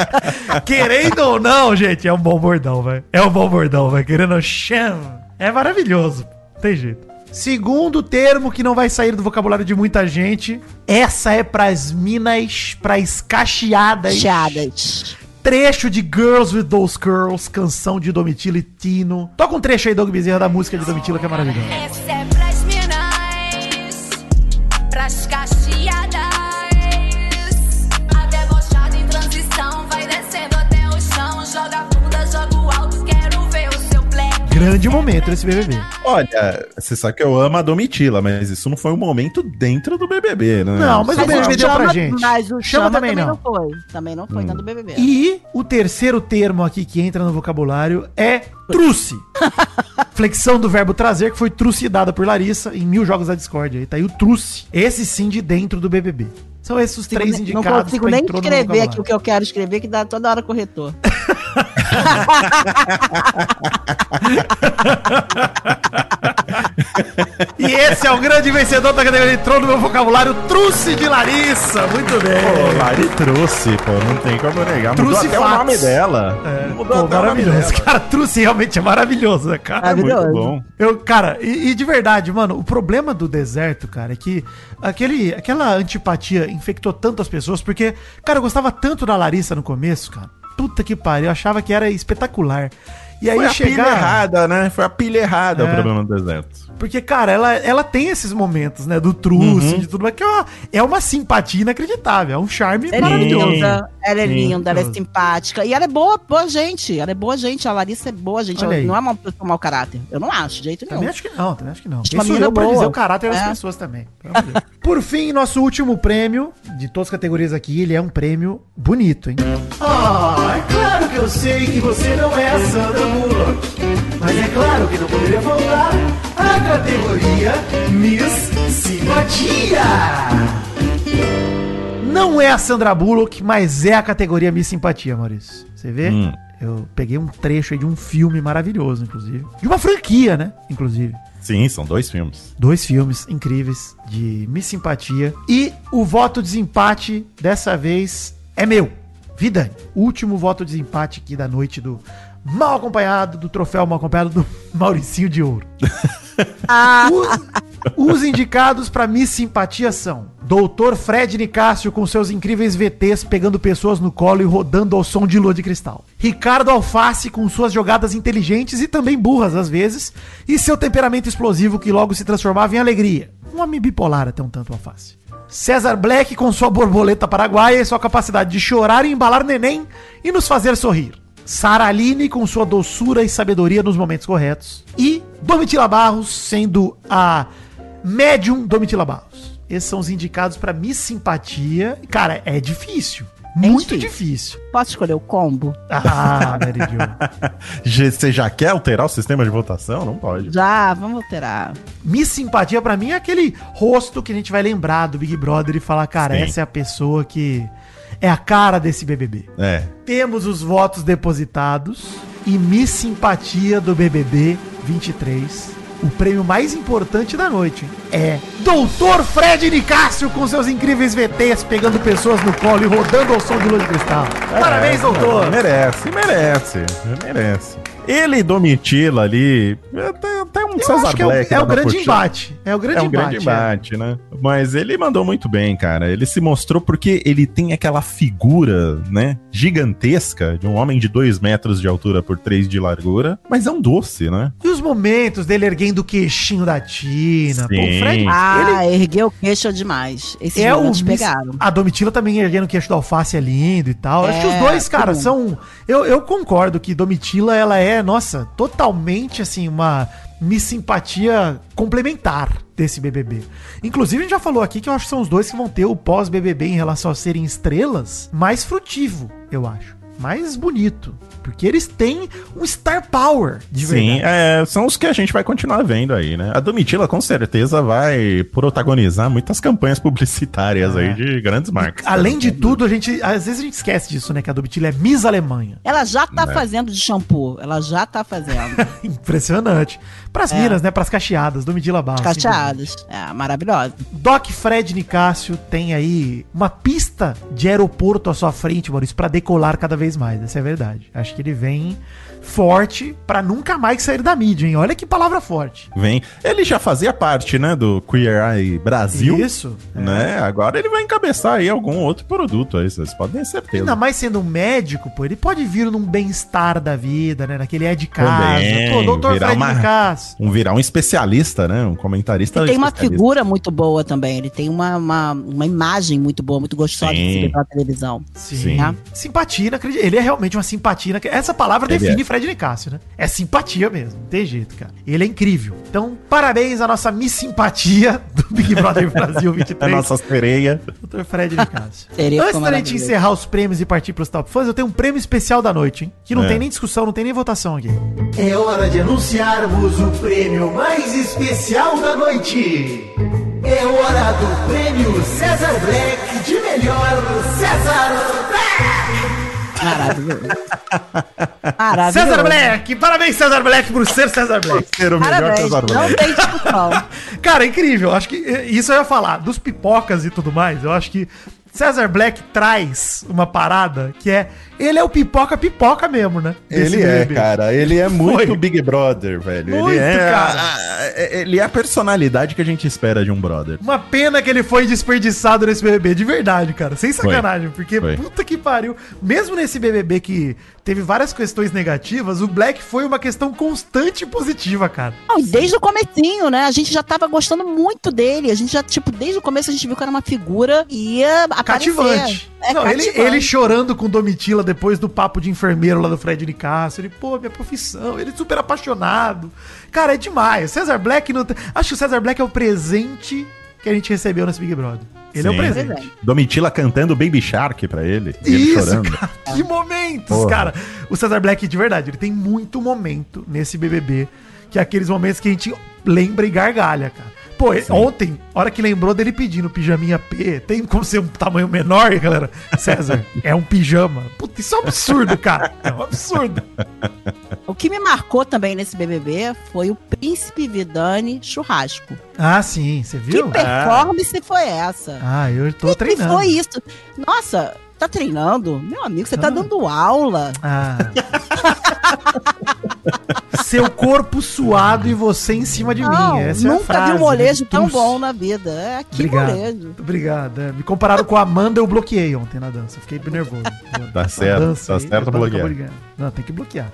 Querendo ou não, gente, é um bom bordão, velho. É um bom bordão, velho. Querendo ou não, Chama. É maravilhoso, não tem jeito. Segundo termo que não vai sair do vocabulário de muita gente, essa é pras minas, pras cacheadas. Chadas. trecho de Girls with Those Girls, canção de Domitila e Tino. Toca um trecho aí, Doug Bezerra, da música de Domitila, que é maravilhosa. Essa é Grande momento nesse BBB. Olha, você sabe que eu amo a Domitila, mas isso não foi um momento dentro do BBB, né? Não, mas o BBB deu pra gente. Mas o Chama chama, também também, não. não. foi. Também não foi dentro do BBB. E o terceiro termo aqui que entra no vocabulário é truce. Flexão do verbo trazer, que foi trucidada por Larissa em mil jogos da Discord. Aí tá aí o truce. Esse sim de dentro do BBB. São esses os três nem- indicados Não consigo nem escrever aqui o que eu quero escrever, que dá toda hora corretor. e esse é o grande vencedor da categoria. Entrou no meu vocabulário, Truce de Larissa. Muito bem. Pô, Lari trouxe, pô, não tem como negar. Mudou Trouxe até o nome dela. É, Mudou pô, até maravilhoso. dela. Cara, Truce realmente é maravilhoso, né, cara? Maravilhoso. Muito bom. Eu, cara, e, e de verdade, mano, o problema do deserto, cara, é que aquele, aquela antipatia infectou tanto as pessoas, porque, cara, eu gostava tanto da Larissa no começo, cara. Puta que pariu, eu achava que era espetacular. E aí Foi a pilha chegar. errada, né? Foi a pilha errada É. o problema do deserto. Porque, cara, ela, ela tem esses momentos, né? Do truce, de tudo, mas que é uma, é uma simpatia inacreditável, é um charme Ela é maravilhoso. linda, ela é Sim. linda, ela é simpática. E ela é boa, boa gente. Ela é boa gente. A Larissa é boa gente. Olha Ela aí. não é uma pessoa mau caráter. Eu não acho, de jeito Também nenhum. acho que não, também acho que não. Sou menina eu pra boa. dizer o caráter das É. pessoas também. Por fim, nosso último prêmio, de todas as categorias aqui, ele é um prêmio bonito, hein? Ah, é claro que eu sei que você não é a Sandra Bullock. Mas é claro que não poderia faltar a categoria Miss Simpatia. Não é a Sandra Bullock, mas é a categoria Miss Simpatia, Maurício. Você vê? Hum. Eu peguei um trecho aí de um filme maravilhoso, inclusive. De uma franquia, né? Inclusive. Sim, são dois filmes. Dois filmes incríveis de Miss Simpatia. E o voto de desempate dessa vez é meu. Vidani. Último voto de desempate aqui da noite do mal acompanhado, do troféu mal acompanhado do Mauricinho de Ouro. Os, os indicados para Miss Simpatia são Doutor Fred Nicásio com seus incríveis VTs pegando pessoas no colo e rodando ao som de lua de cristal. Ricardo Alface com suas jogadas inteligentes e também burras às vezes, e seu temperamento explosivo que logo se transformava em alegria. Um homem bipolar até um tanto Alface. César Black com sua borboleta paraguaia e sua capacidade de chorar e embalar neném e nos fazer sorrir. Sara Aline com sua doçura e sabedoria nos momentos corretos. E Domitila Barros sendo a médium Domitila Barros. Esses são os indicados para Miss Simpatia. Cara, é difícil. É Muito difícil. difícil. Posso escolher o combo? Ah, Mary Jo. Já- Você já quer alterar o sistema de votação? Não pode. Já, vamos alterar. Miss Simpatia pra mim é aquele rosto que a gente vai lembrar do Big Brother e falar, cara, Sim. essa é a pessoa que é a cara desse BBB. É. Temos os votos depositados e Miss Simpatia do BBB 23. O prêmio mais importante da noite é Doutor Fred Nicásio com seus incríveis VTs pegando pessoas no colo e rodando ao som de lua de cristal. Parabéns, É, doutor! Merece, merece, merece. Ele e Domitila ali, até, até um Eu César acho que é o, Black. é o dá pra grande puxar. embate. É o grande É um embate. grande embate, né? Mas ele mandou muito bem, cara. Ele se mostrou porque ele tem aquela figura, né? Gigantesca de um homem de 2 metros de altura por 3 de largura. Mas é um doce, né? E os momentos dele erguendo o queixinho da Tina. Pô, o Sim. Fred, ele Ah, ergueu o queixo demais. Esses é o pegaram. A Domitila também erguendo o queixo da alface é lindo e tal. Acho que os É, dois, cara, são. Eu, eu concordo que Domitila, ela é, nossa, totalmente assim, uma Miss Simpatia complementar desse BBB. Inclusive, a gente já falou aqui que eu acho que são os dois que vão ter o pós-BBB em relação a serem estrelas mais frutivo, eu acho. Mais bonito. Porque eles têm um star power, de Sim, verdade. é, são os que a gente vai continuar vendo aí, né? A Domitila com certeza vai protagonizar muitas campanhas publicitárias aí de grandes marcas. Além de tudo, a gente. Às vezes a gente esquece disso, né? Que a Domitila é Miss Alemanha. Ela já tá É. fazendo de shampoo. Ela já tá fazendo. Impressionante. Pras É. minas, né? Pras cacheadas, Domitila Barros. Cacheadas. É, maravilhosa. Doc Fred Nicásio tem aí uma pista de aeroporto à sua frente, Maurício, pra decolar cada vez mais. Essa é a verdade. Acho que ele vem forte pra nunca mais sair da mídia, hein? Olha que palavra forte. Vem. Ele já fazia parte, né, do Queer Eye Brasil. Isso. é. Né? Agora ele vai encabeçar aí algum outro produto aí, vocês podem ter certeza. Ainda mais sendo um médico, pô, ele pode vir num bem-estar da vida, né? Naquele é de casa. Também, pô, doutor virar Fred uma- Nicásio. Um virar um especialista, né? Um comentarista Ele tem uma figura muito boa também. Ele tem uma, uma, uma imagem muito boa, muito gostosa de Sim. se ver pela televisão. Sim. Sim. Tá? Simpatia, inacreditável. Ele é realmente uma simpatia. inac- Essa palavra Ele define é. Fred Nicásio, né? É simpatia mesmo, não tem jeito, cara. Ele é incrível. Então, parabéns à nossa Miss Simpatia do Big Brother Brasil A 23, nossa sereia. Dr. Fred Nicásio. Antes da gente encerrar os prêmios e partir pros top fãs, eu tenho um prêmio especial da noite, hein? Que não É. tem nem discussão, não tem nem votação aqui. É hora de anunciarmos o prêmio mais especial da noite. É hora do prêmio César Black de melhor César Black. Maravilhoso. Maravilhoso. César Black! Parabéns, César Black, por ser César Black. Ser o melhor Parabéns. César Não Black. tem discussão. Cara, é incrível. Acho que eh, isso eu ia falar. Dos pipocas e tudo mais, eu acho que César Black traz uma parada que é. Ele é o pipoca pipoca mesmo, né? Ele é, cara. Ele é muito Foi. Big Brother, velho. Muito, ele é, cara. a- a- ele é a personalidade que a gente espera de um brother. Uma pena que ele foi desperdiçado nesse BBB, de verdade, cara. Sem sacanagem, porque Foi. puta que pariu. Mesmo nesse BBB que teve várias questões negativas, o Black foi uma questão constante e positiva, cara. Não, desde o comecinho, né? A gente já tava gostando muito dele. A gente já, tipo, desde o começo a gente viu que era uma figura e ia aparecer. Cativante. É Não, ele, cativante. ele chorando com Domitila depois do papo de enfermeiro lá do Fred Nicasso. Ele, pô, minha profissão. Ele super apaixonado. Cara, é demais. César Black não. Acho que o César Black é o presente que a gente recebeu nesse Big Brother. Ele é o Sim. presente. Domitila cantando Baby Shark pra ele. e ele Isso, chorando. cara. Que momentos, Porra. cara. O Cesar Black, de verdade, ele tem muito momento nesse BBB, que é aqueles momentos que a gente lembra e gargalha, cara. Pô, ele- ontem, a hora que lembrou dele pedindo pijaminha P, tem como ser um tamanho menor, galera? César, é um pijama. Puta, isso é um absurdo, cara. É um absurdo. O que me marcou também nesse BBB foi o Príncipe Vidani churrasco. Ah, sim, você Que viu? performance foi essa? Ah, eu tô que treinando. que foi isso? Nossa, tá treinando? Meu amigo, você tá Ah. dando aula. Ah. Seu corpo suado e você em cima de Não, mim. Essa é a nunca frase, vi um molejo né? tão Tus. bom na vida. É, que Obrigado. molejo. Obrigado. é. Me compararam com a Amanda, eu bloqueei ontem na dança. Fiquei nervoso. Tá certo, dança tá aí, certo bloquear. Não, tem que bloquear.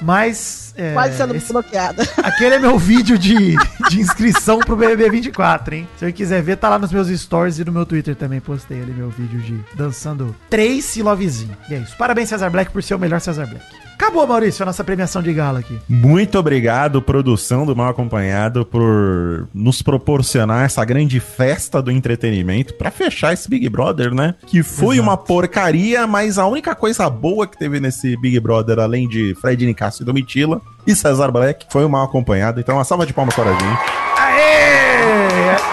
Mas. é, Quase sendo esse- bloqueada. aquele é meu vídeo de, de inscrição pro BBB 24, hein? Se você quiser ver, tá lá nos meus stories e no meu Twitter também. Postei ali meu vídeo de dançando Tracy Lovezinho. E é isso. Parabéns, Cesar Black, por ser o melhor Cesar Black. Acabou, Maurício, a nossa premiação de gala aqui. Muito obrigado, produção do Mal Acompanhado, por nos proporcionar essa grande festa do entretenimento pra fechar esse Big Brother, né? Que foi Exato. uma porcaria, mas a única coisa boa que teve nesse Big Brother, além de Fred Nicasso e Domitila e Cesar Black, foi o Mal Acompanhado. Então, uma salva de palmas para a gente.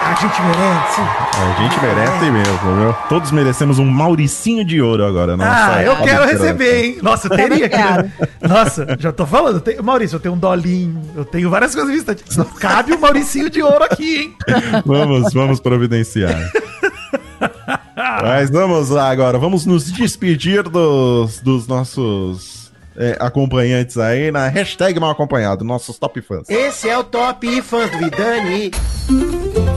A gente merece. A gente merece mesmo, viu? Todos merecemos um Mauricinho de ouro agora. ah, eu quero receber, hein? Nossa, eu teria quero. Nossa, já tô falando. eu tenho- Maurício, eu tenho um dolinho, eu tenho várias coisas vistas. Não cabe o Mauricinho de ouro aqui, hein? Vamos, vamos providenciar. Mas vamos lá agora, vamos nos despedir dos, dos nossos é, acompanhantes aí na hashtag mal acompanhado, nossos top fãs. Esse é o Top Fãs do Vidani.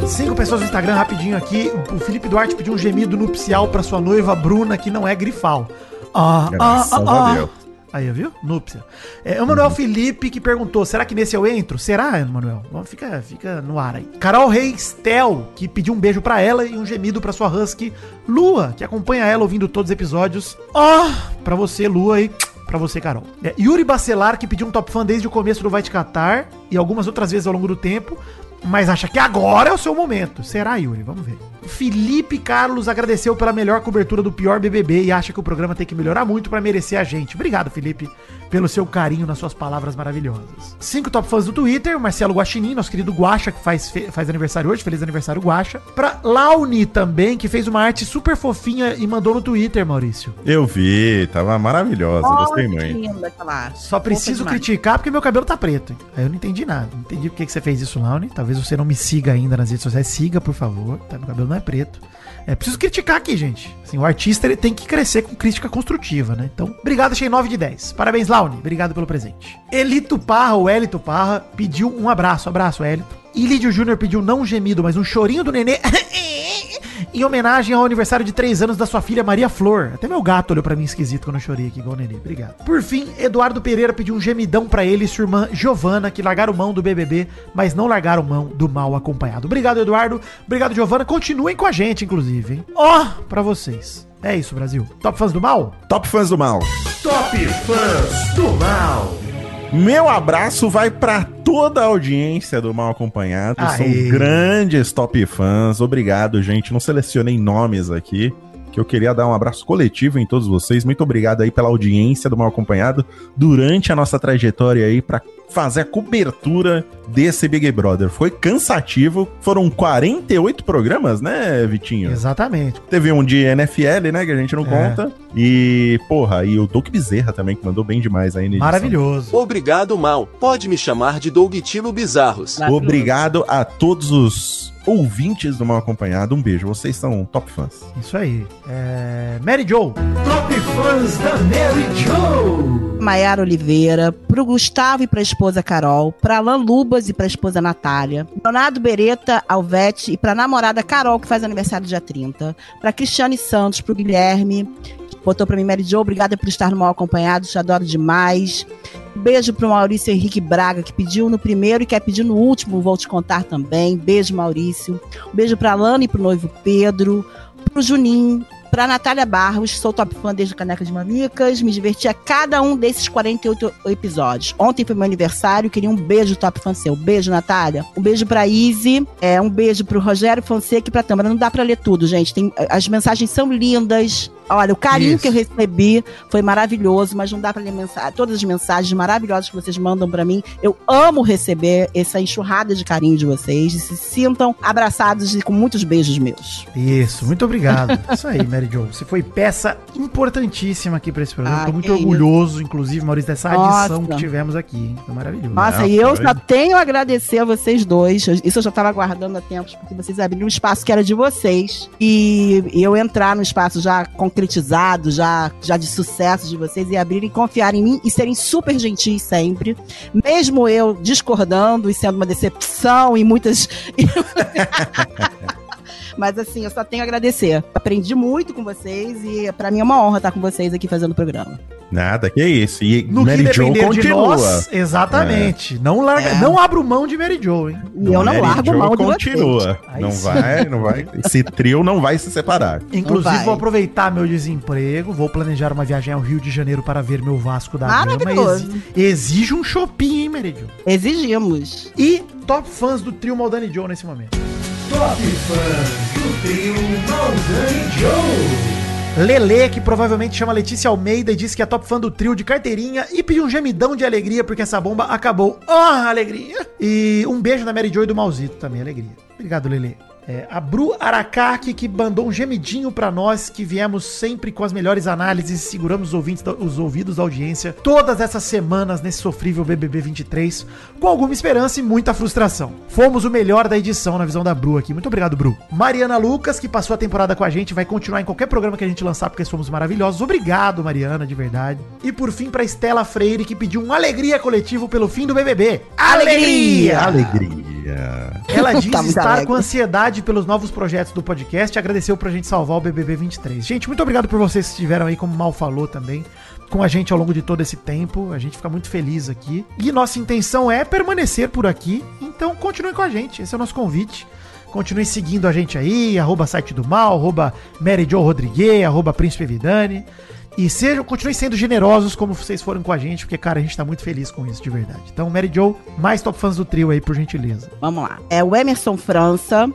Cinco pessoas no Instagram rapidinho aqui. O Felipe Duarte pediu um gemido nupcial pra sua noiva Bruna, que não é grifal. Ah, ah, Graças ah, a ah. Deus. Aí, viu? Núpcia. É, o Manuel Felipe que perguntou: será que nesse eu entro? Será, Manuel? Vamos, fica, fica no ar aí. Carol Reis Tel, que pediu um beijo pra ela e um gemido pra sua husky Lua, que acompanha ela ouvindo todos os episódios. Ó, pra você, Lua, e pra você, Carol. É, Yuri Bacelar, que pediu um top fã desde o começo do Vai Te Catar e algumas outras vezes ao longo do tempo. Mas acha que agora é o seu momento. Será, Yuri? Vamos ver. Felipe Carlos agradeceu pela melhor cobertura do pior BBB e acha que o programa tem que melhorar muito pra merecer a gente. Obrigado, Felipe, pelo seu carinho nas suas palavras maravilhosas. Cinco top fãs do Twitter, Marcelo Guaxinim, nosso querido Guaxa, que faz, faz aniversário hoje. Feliz aniversário, Guaxa. Pra Launi também, que fez uma arte super fofinha e mandou no Twitter, Maurício. Eu vi, tava maravilhosa, gostei muito. linda. Só preciso criticar porque meu cabelo tá preto. Aí eu não entendi nada. Não entendi por que que você fez isso, Launi. Talvez você não me siga ainda nas redes sociais. Siga, por favor. Tá? Meu cabelo não é preto. É preciso criticar aqui, gente. Assim, o artista ele tem que crescer com crítica construtiva, né? Então, obrigado, achei 9 de 10. Parabéns, Launi. Obrigado pelo presente. Elito Parra, o Elito Parra, pediu um abraço. Abraço, Elito. E Lídio Júnior pediu não um gemido, mas um chorinho do nenê. Em homenagem ao aniversário de 3 anos da sua filha Maria Flor. Até meu gato olhou pra mim esquisito quando eu chorei aqui, igual o Nenê. Obrigado. Por fim, Eduardo Pereira pediu um gemidão pra ele e sua irmã Giovana, que largaram mão do BBB, mas não largaram mão do mal acompanhado. Obrigado, Eduardo. Obrigado, Giovana. Continuem com a gente, inclusive, hein? Ó, pra vocês. É isso, Brasil. Top fãs do mal? Top fãs do mal. Top Fãs do Mal. Meu abraço vai pra toda a audiência do Mal Acompanhado. São Aê. grandes top fãs. Obrigado, gente. Não selecionei nomes aqui, que eu queria dar um abraço coletivo em todos vocês. Muito obrigado aí pela audiência do Mal Acompanhado durante a nossa trajetória aí para fazer a cobertura desse Big Brother. Foi cansativo, foram 48 programas, né, Vitinho? Exatamente. Teve um de NFL, né, que a gente não É. conta. E, porra, e o Doug Bezerra também, que mandou bem demais aí na. Maravilhoso. Obrigado, Mal. Pode me chamar de Doug Tilo Bizarros. Obrigado a todos os ouvintes do Mal Acompanhado. Um beijo, vocês são top fãs. Isso aí. É... Mary Joe. Top fãs da Mary Joe. Maiara Oliveira, pro Gustavo e pra esposa Carol, pra Alan Lubas e pra esposa Natália, Leonardo Beretta Alvete e pra namorada Carol, que faz aniversário dia 30, pra Cristiane Santos, pro Guilherme, botou pra mim, Mary Jo, obrigada por estar no mal acompanhado, te adoro demais. Beijo pro Maurício Henrique Braga, que pediu no primeiro e quer pedir no último, vou te contar também. Beijo, Maurício. Um beijo pra Lana e pro noivo Pedro, pro Juninho, Pra Natália Barros, sou top fã desde Caneca de Mamicas, me diverti a cada um desses 48 episódios. Ontem foi meu aniversário, queria um beijo top fã seu. Beijo, Natália. Um beijo pra Izzy, é, um beijo pro Rogério Fonseca e pra Tâmara. Não dá pra ler tudo, gente. Tem, as mensagens são lindas. Olha, o carinho Isso. que eu recebi foi maravilhoso, mas não dá pra ler mensagem, todas as mensagens maravilhosas que vocês mandam pra mim. Eu amo receber essa enxurrada de carinho de vocês. E se sintam abraçados e com muitos beijos meus. Isso, muito obrigado. Isso aí, Mary Jo. Você foi peça importantíssima aqui pra esse programa. Ah, Tô muito que orgulhoso, inclusive, Maurício, dessa adição Nossa. que tivemos aqui. hein? Foi maravilhoso. Nossa, e eu só tenho a agradecer a vocês dois. Isso eu já estava aguardando há tempos, porque vocês abriram um espaço que era de vocês. E eu entrar no espaço já concretizado, já, já de sucesso de vocês, e abrirem, confiar em mim e serem super gentis sempre. Mesmo eu discordando e sendo uma decepção e muitas. Mas assim, eu só tenho a agradecer. Aprendi muito com vocês e pra mim é uma honra estar com vocês aqui fazendo o programa. Nada, que isso. E No Mary que Jo depender de continua. nós, exatamente. Não, larga, É. não abro mão de Mary Jo, hein? E eu não Mary largo Jo mão de continua. vocês. Aí Não vai, não vai. Esse trio não vai se separar. Inclusive, vou aproveitar meu desemprego, vou planejar uma viagem ao Rio de Janeiro para ver meu Vasco da Gama. Maravilhoso. Exi- exige um shopping, hein, Mary Jo? Exigimos. E top fãs do trio Maldani Joe nesse momento. Top fãs do trio Maldani Joe. Lele, que provavelmente chama Letícia Almeida e disse que é top fã do trio de carteirinha e pediu um gemidão de alegria porque essa bomba acabou. Ah, alegria! E um beijo na Mary Jo e do Malzito também, alegria. Obrigado, Lele. É, a Bru Aracaki, que mandou um gemidinho pra nós, que viemos sempre com as melhores análises seguramos os, ouvintes, os ouvidos da audiência todas essas semanas nesse sofrível BBB 23, com alguma esperança e muita frustração. Fomos o melhor da edição na visão da Bru aqui. Muito obrigado, Bru. Mariana Lucas, que passou a temporada com a gente, vai continuar em qualquer programa que a gente lançar, porque somos maravilhosos. Obrigado, Mariana, de verdade. E por fim, pra Estela Freire, que pediu um alegria coletivo pelo fim do BBB. Alegria! Alegria. Ela diz Tá estar alegre. com ansiedade pelos novos projetos do podcast e agradeceu pra gente salvar o BBB 23. Gente, muito obrigado por vocês que estiveram aí, como o Mal falou também, com a gente ao longo de todo esse tempo. A gente fica muito feliz aqui. E nossa intenção é permanecer por aqui, então continue com a gente. Esse é o nosso convite. Continue seguindo a gente aí, arroba site do mal, arroba Mary Jo Rodrigues, arroba Príncipe Vidani. E sejam, continuem sendo generosos como vocês foram com a gente, porque, cara, a gente tá muito feliz com isso, de verdade. Então, Mary Jo, mais top fãs do trio aí, por gentileza. Vamos lá. É o Emerson França.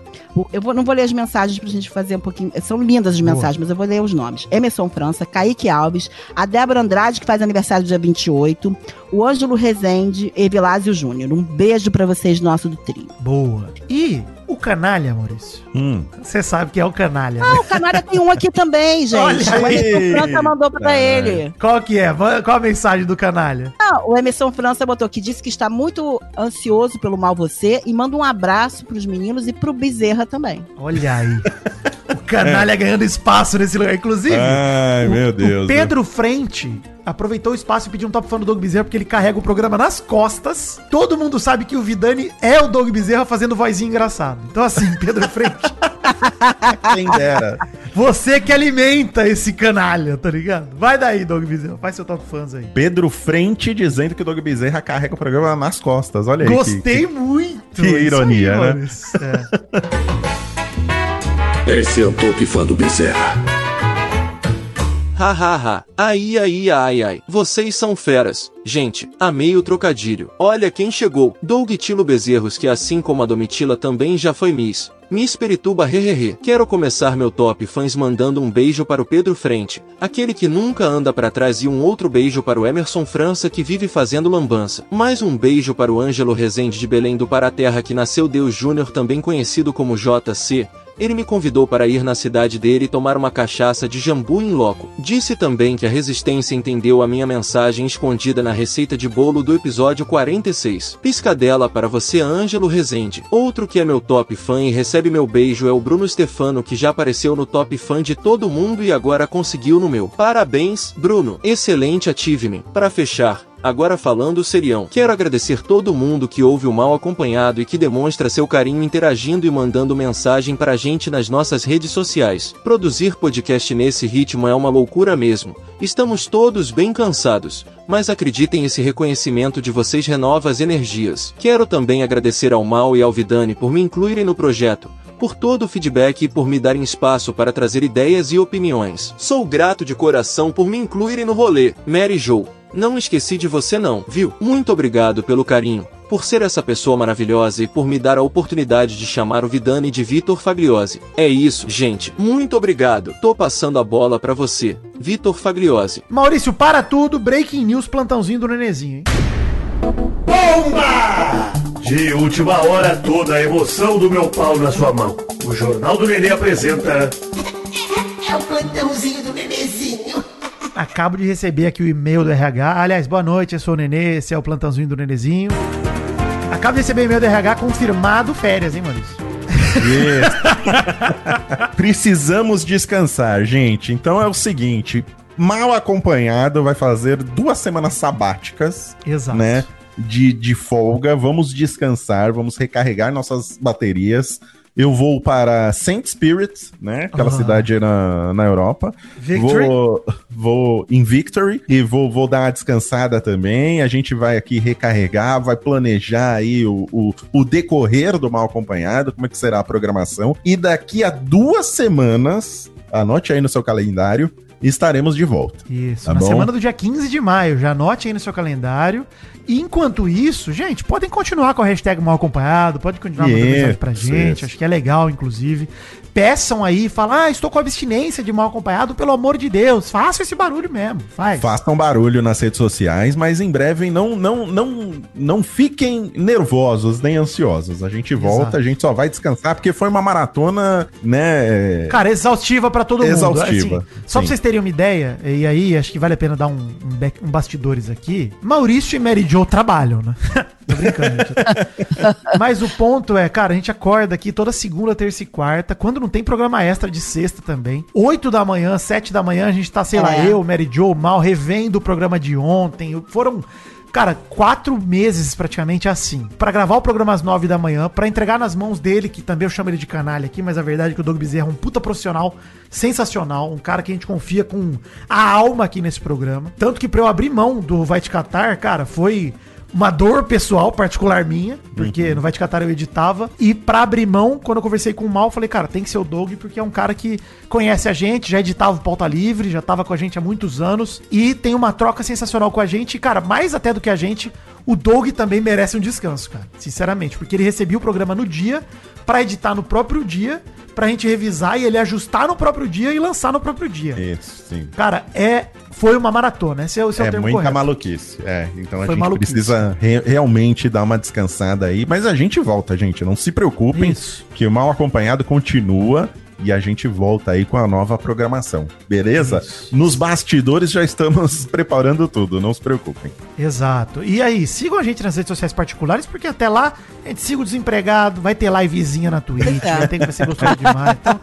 Eu vou- não vou ler as mensagens pra gente fazer um pouquinho. São lindas as Boa. mensagens, mas eu vou ler os nomes. Emerson França, Kaique Alves, a Débora Andrade, que faz aniversário dia 28, o Ângelo Rezende e Vilásio Júnior. Um beijo pra vocês, nosso do trio. Boa. E o canalha, Maurício? Hum. Você sabe que é o canalha, né? Ah, o Canalha tem um aqui também, gente. Olha o aí. Emerson França mandou pra É. ele. Qual que é? Qual a mensagem do canalha? Ah, o Emerson França botou que disse que está muito ansioso pelo Mal Você e manda um abraço pros meninos e pro Bezerra também. Olha aí. Canalha ganhando espaço nesse lugar. Inclusive, Ai, o- meu Deus. o Pedro Frente aproveitou o espaço e pediu um top fã do Doug Bezerra porque ele carrega o programa nas costas. Todo mundo sabe que o Vidani é o Doug Bezerra fazendo vozinha engraçada. Então assim, Pedro Frente, Quem dera. você que alimenta esse canalha, tá ligado? Vai daí, Doug Bezerra. Faz seu top fãs aí. Pedro Frente dizendo que o Doug Bezerra carrega o programa nas costas. Olha aí. que- Gostei muito. que Isso ironia, né? Maurício. É. Esse é o top fã do Bezerra. Hahaha. Ai ai ai ai. Vocês são feras. Gente, amei o trocadilho. Olha quem chegou. Doug Tilo Bezerros que assim como a Domitila também já foi Miss. Miss Perituba hehehe. Quero começar meu top fãs mandando um beijo para o Pedro Frente, aquele que nunca anda para trás e um outro beijo para o Emerson França que vive fazendo lambança. Mais um beijo para o Ângelo Rezende de Belém do Paraterra que nasceu Deus Júnior também conhecido como JC. Ele me convidou para ir na cidade dele tomar uma cachaça de jambu em loco. Disse também que a resistência entendeu a minha mensagem escondida na receita de bolo do episódio 46. Piscadela para você, Ângelo Rezende. Outro que é meu top fã e recebe meu beijo é o Bruno Stefano, que já apareceu no top fã de todo mundo e agora conseguiu no meu. Parabéns, Bruno. Excelente achievement. Para fechar, Agora falando serião, quero agradecer todo mundo que ouve o mal acompanhado e que demonstra seu carinho interagindo e mandando mensagem pra gente nas nossas redes sociais. Produzir podcast nesse ritmo é uma loucura mesmo. Estamos todos bem cansados, mas acreditem esse reconhecimento de vocês renova as energias. Quero também agradecer ao Mal e ao Vidani por me incluírem no projeto por todo o feedback e por me darem espaço para trazer ideias e opiniões. Sou grato de coração por me incluírem no rolê. Mary Jo, não esqueci de você não, viu? Muito obrigado pelo carinho, por ser essa pessoa maravilhosa e por me dar a oportunidade de chamar o Vidani de Vitor Fagliose. É isso, gente. Muito obrigado. Tô passando a bola pra você, Vitor Fagliose. Maurício, para tudo. Breaking news, plantãozinho do Nenezinho, hein? Bomba! De última hora, toda a emoção do meu pau na sua mão. O Jornal do Nenê apresenta. É o plantãozinho. Acabo de receber aqui o e-mail do RH. Aliás, boa noite, eu sou o Nenê, esse é o plantãozinho do Nenezinho. Acabo de receber e-mail do RH confirmado férias, hein, Maurício? Precisamos descansar, gente. Então é o seguinte: mal acompanhado vai fazer duas semanas sabáticas, Exato. né? De, de folga. Vamos descansar, vamos recarregar nossas baterias. Eu vou para Saint Spirit, né? Aquela Ah. cidade na, na Europa. Victory? Vou, vou em Victory e vou, vou dar uma descansada também. A gente vai aqui recarregar, vai planejar aí o, o, o decorrer do mal acompanhado, como é que será a programação. E daqui a duas semanas, anote aí no seu calendário, estaremos de volta. Isso, Tá na bom? semana do dia 15 de maio. Já anote aí no seu calendário. E enquanto isso, gente, podem continuar com a hashtag mal acompanhado, pode continuar mandando Isso, mensagem pra gente, isso. acho que é legal, inclusive. Peçam aí, falam, ah, estou com abstinência de mal acompanhado, pelo amor de Deus, faça esse barulho mesmo, faz. Façam barulho nas redes sociais, mas em breve não não não não fiquem nervosos nem ansiosos. A gente volta, Exato. a gente só vai descansar porque foi uma maratona, né? Cara, exaustiva pra todo mundo. Exaustiva, Assim, só pra vocês terem uma ideia, e aí acho que vale a pena dar um, um, back- um bastidores aqui. Maurício e Mary Jo trabalham, né? Tô brincando, gente. Mas o ponto é, cara, a gente acorda aqui toda segunda, terça e quarta, quando não tem programa extra de sexta também. 8 da manhã, 7 da manhã, a gente tá, sei lá, É. eu, Mary Jo, mal, revendo o programa de ontem. Foram. Cara, quatro meses praticamente assim. Pra gravar o programa às nove da manhã, pra entregar nas mãos dele, que também eu chamo ele de canalha aqui, mas a verdade é que o Doug Bezerra é um puta profissional sensacional, um cara que a gente confia com a alma aqui nesse programa. Tanto que pra eu abrir mão do Vai Te Catar, cara, foi uma dor pessoal particular minha, porque no Vai Te Catar eu editava. E pra abrir mão, quando eu conversei com o Mal, falei, cara, tem que ser o Doug, porque é um cara que conhece a gente, já editava o Pauta Livre, já tava com a gente há muitos anos e tem uma troca sensacional com a gente. E, cara, mais até do que a gente, o Doug também merece um descanso, cara. Sinceramente, porque ele recebia o programa no dia, pra editar no próprio dia, pra gente revisar e ele ajustar no próprio dia e lançar no próprio dia. Isso, sim. Cara, é. Foi uma maratona. Esse é, o- esse é o É termo muita correto. maluquice. É, então a Foi gente maluquice. precisa re- realmente dar uma descansada aí. Mas a gente volta, gente. Não se preocupem, Isso. que o mal acompanhado continua e a gente volta aí com a nova programação. Beleza? Nos bastidores já estamos preparando tudo, não se preocupem. Exato. E aí, sigam a gente nas redes sociais particulares, porque até lá a gente siga o desempregado, vai ter livezinha na Twitch, É. vai ter que vai ser gostoso demais. Então,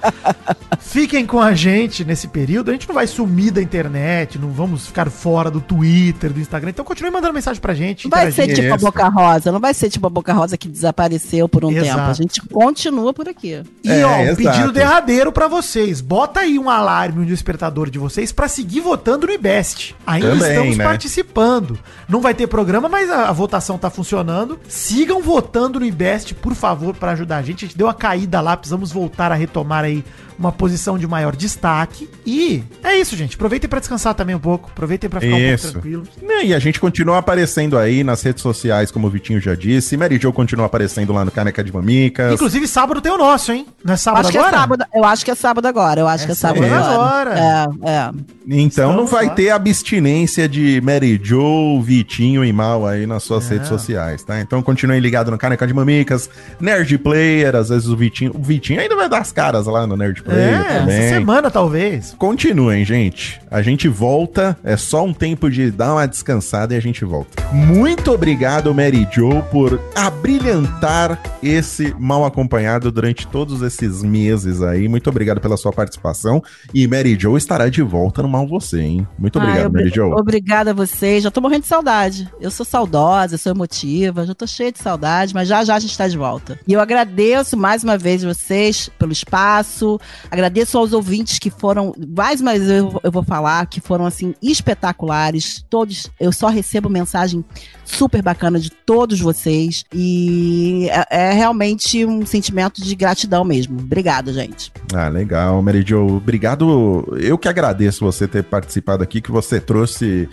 fiquem com a gente nesse período. A gente não vai sumir da internet, não vamos ficar fora do Twitter, do Instagram. Então continue mandando mensagem pra gente. Não vai ser tipo a Isso. Boca Rosa, não vai ser tipo a Boca Rosa que desapareceu por um Exato. tempo. A gente continua por aqui. E É, ó, um exato. pedido derradeiro pra vocês. Bota aí um alarme, um despertador de vocês pra seguir votando no IBEST. Ainda Também, estamos né? participando. Não vai ter programa, mas a, a votação tá funcionando. Sigam votando no IBEST, por favor, pra ajudar a gente. A gente deu uma caída lá, precisamos voltar a retomar aí uma posição de maior destaque. E é isso, gente. Aproveitem pra descansar também um pouco. Aproveitem pra ficar um pouco Isso. tranquilos. Né, E a gente continua aparecendo aí nas redes sociais, como o Vitinho já disse. Mary Jo continua aparecendo lá no Caneca de Mamicas. Inclusive, sábado tem o nosso, hein? Não é sábado Acho que agora? é sábado. Eu acho que é sábado agora. Eu acho É que é sábado sábado agora. agora. É, é. Então não Estamos vai lá. ter abstinência de Mary Jo, Vitinho e Mal aí nas suas redes sociais, tá? Então continuem ligados no Caneca de Mamicas, Nerd Player, às vezes o Vitinho. O Vitinho ainda vai dar as caras lá no Nerd Player É, também. essa semana talvez. Continuem, gente. A gente volta. É só um tempo de dar uma descansada e a gente volta. Muito obrigado, Mary Jo, por abrilhantar esse mal acompanhado durante todos esses meses aí. Muito obrigado pela sua participação. E Mary Jo estará de volta no Mal Você, hein? Muito obrigado, Ai, Mary Jo. Obrigada a vocês. Já tô morrendo de saudade. Eu sou saudosa, eu sou emotiva, já tô cheia de saudade, mas já já a gente tá de volta. E eu agradeço mais uma vez vocês pelo espaço. Agradeço aos ouvintes que foram, mais vez eu, eu vou falar, que foram assim espetaculares. Todos, eu só recebo mensagem super bacana de todos vocês e é, é realmente um sentimento de gratidão mesmo. Obrigada, gente. Ah, legal, Mary Jo. Obrigado. Eu que agradeço você ter participado aqui, que você trouxe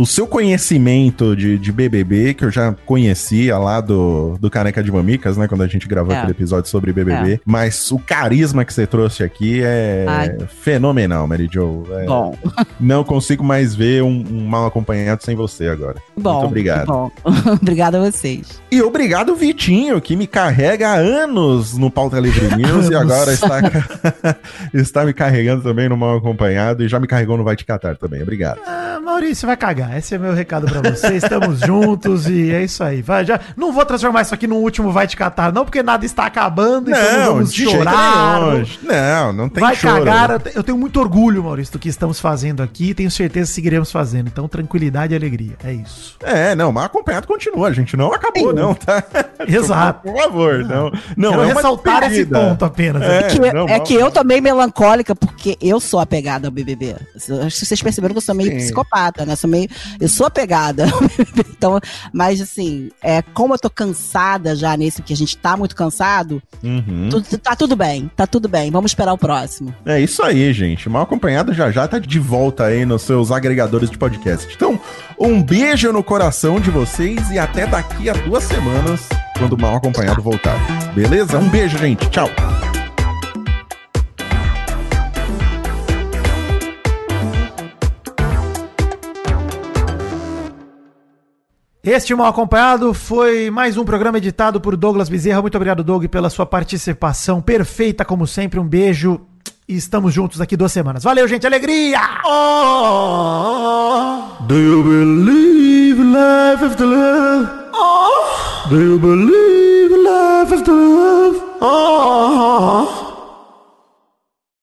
o seu conhecimento de, de BBB, que eu já conhecia lá do, do Caneca de Mamicas, né? Quando a gente gravou É. aquele episódio sobre BBB. Mas o carisma que você trouxe aqui é Ai. fenomenal, Mary Jo. É, Bom, Não consigo mais ver um, um mal acompanhado sem você agora. bom. Muito obrigado. Bom. Obrigada a vocês. E obrigado, Vitinho, que me carrega há anos no Pauta Livre News e agora está, está me carregando também no Mal Acompanhado e já me carregou no Vai Te Catar também. Obrigado. Ah, Maurício, vai cagar. Esse é meu recado pra você. Estamos juntos e é isso aí. Vai, já, não vou transformar isso aqui no último Vai Te Catar, não, porque nada está acabando, então não vamos de jeito chorar. Não, não tem vai choro. cagar. Eu te- Eu tenho muito orgulho, Maurício, do que estamos fazendo aqui e tenho certeza que seguiremos fazendo. Então, tranquilidade e alegria. É isso. É, não, Mal Acompanhado continua. A gente não acabou, não, tá? Exato. Por favor, não. Não, Quero é uma ressaltar esse ponto apenas. É, que, não, é que eu tô meio melancólica, porque eu sou apegada ao BBB. Acho que vocês perceberam que eu sou meio Sim. psicopata, né? Eu sou meio. Eu sou apegada. Então, mas assim, é, como eu tô cansada já nesse, que a gente tá muito cansado, Uhum. tu- tá tudo bem, tá tudo bem. Vamos esperar o próximo. É isso aí, gente. Mal acompanhado já já tá de volta aí nos seus agregadores de podcast. Então, um beijo no coração de vocês e até daqui a duas semanas, quando o Mal Acompanhado voltar. Beleza? Um beijo, gente. Tchau. Este mal acompanhado foi mais um programa editado por Douglas Bezerra. Muito obrigado, Doug, pela sua participação perfeita, como sempre. Um beijo e estamos juntos daqui duas semanas. Valeu, gente. Alegria! Do you believe in life after love? Do you believe in life after love?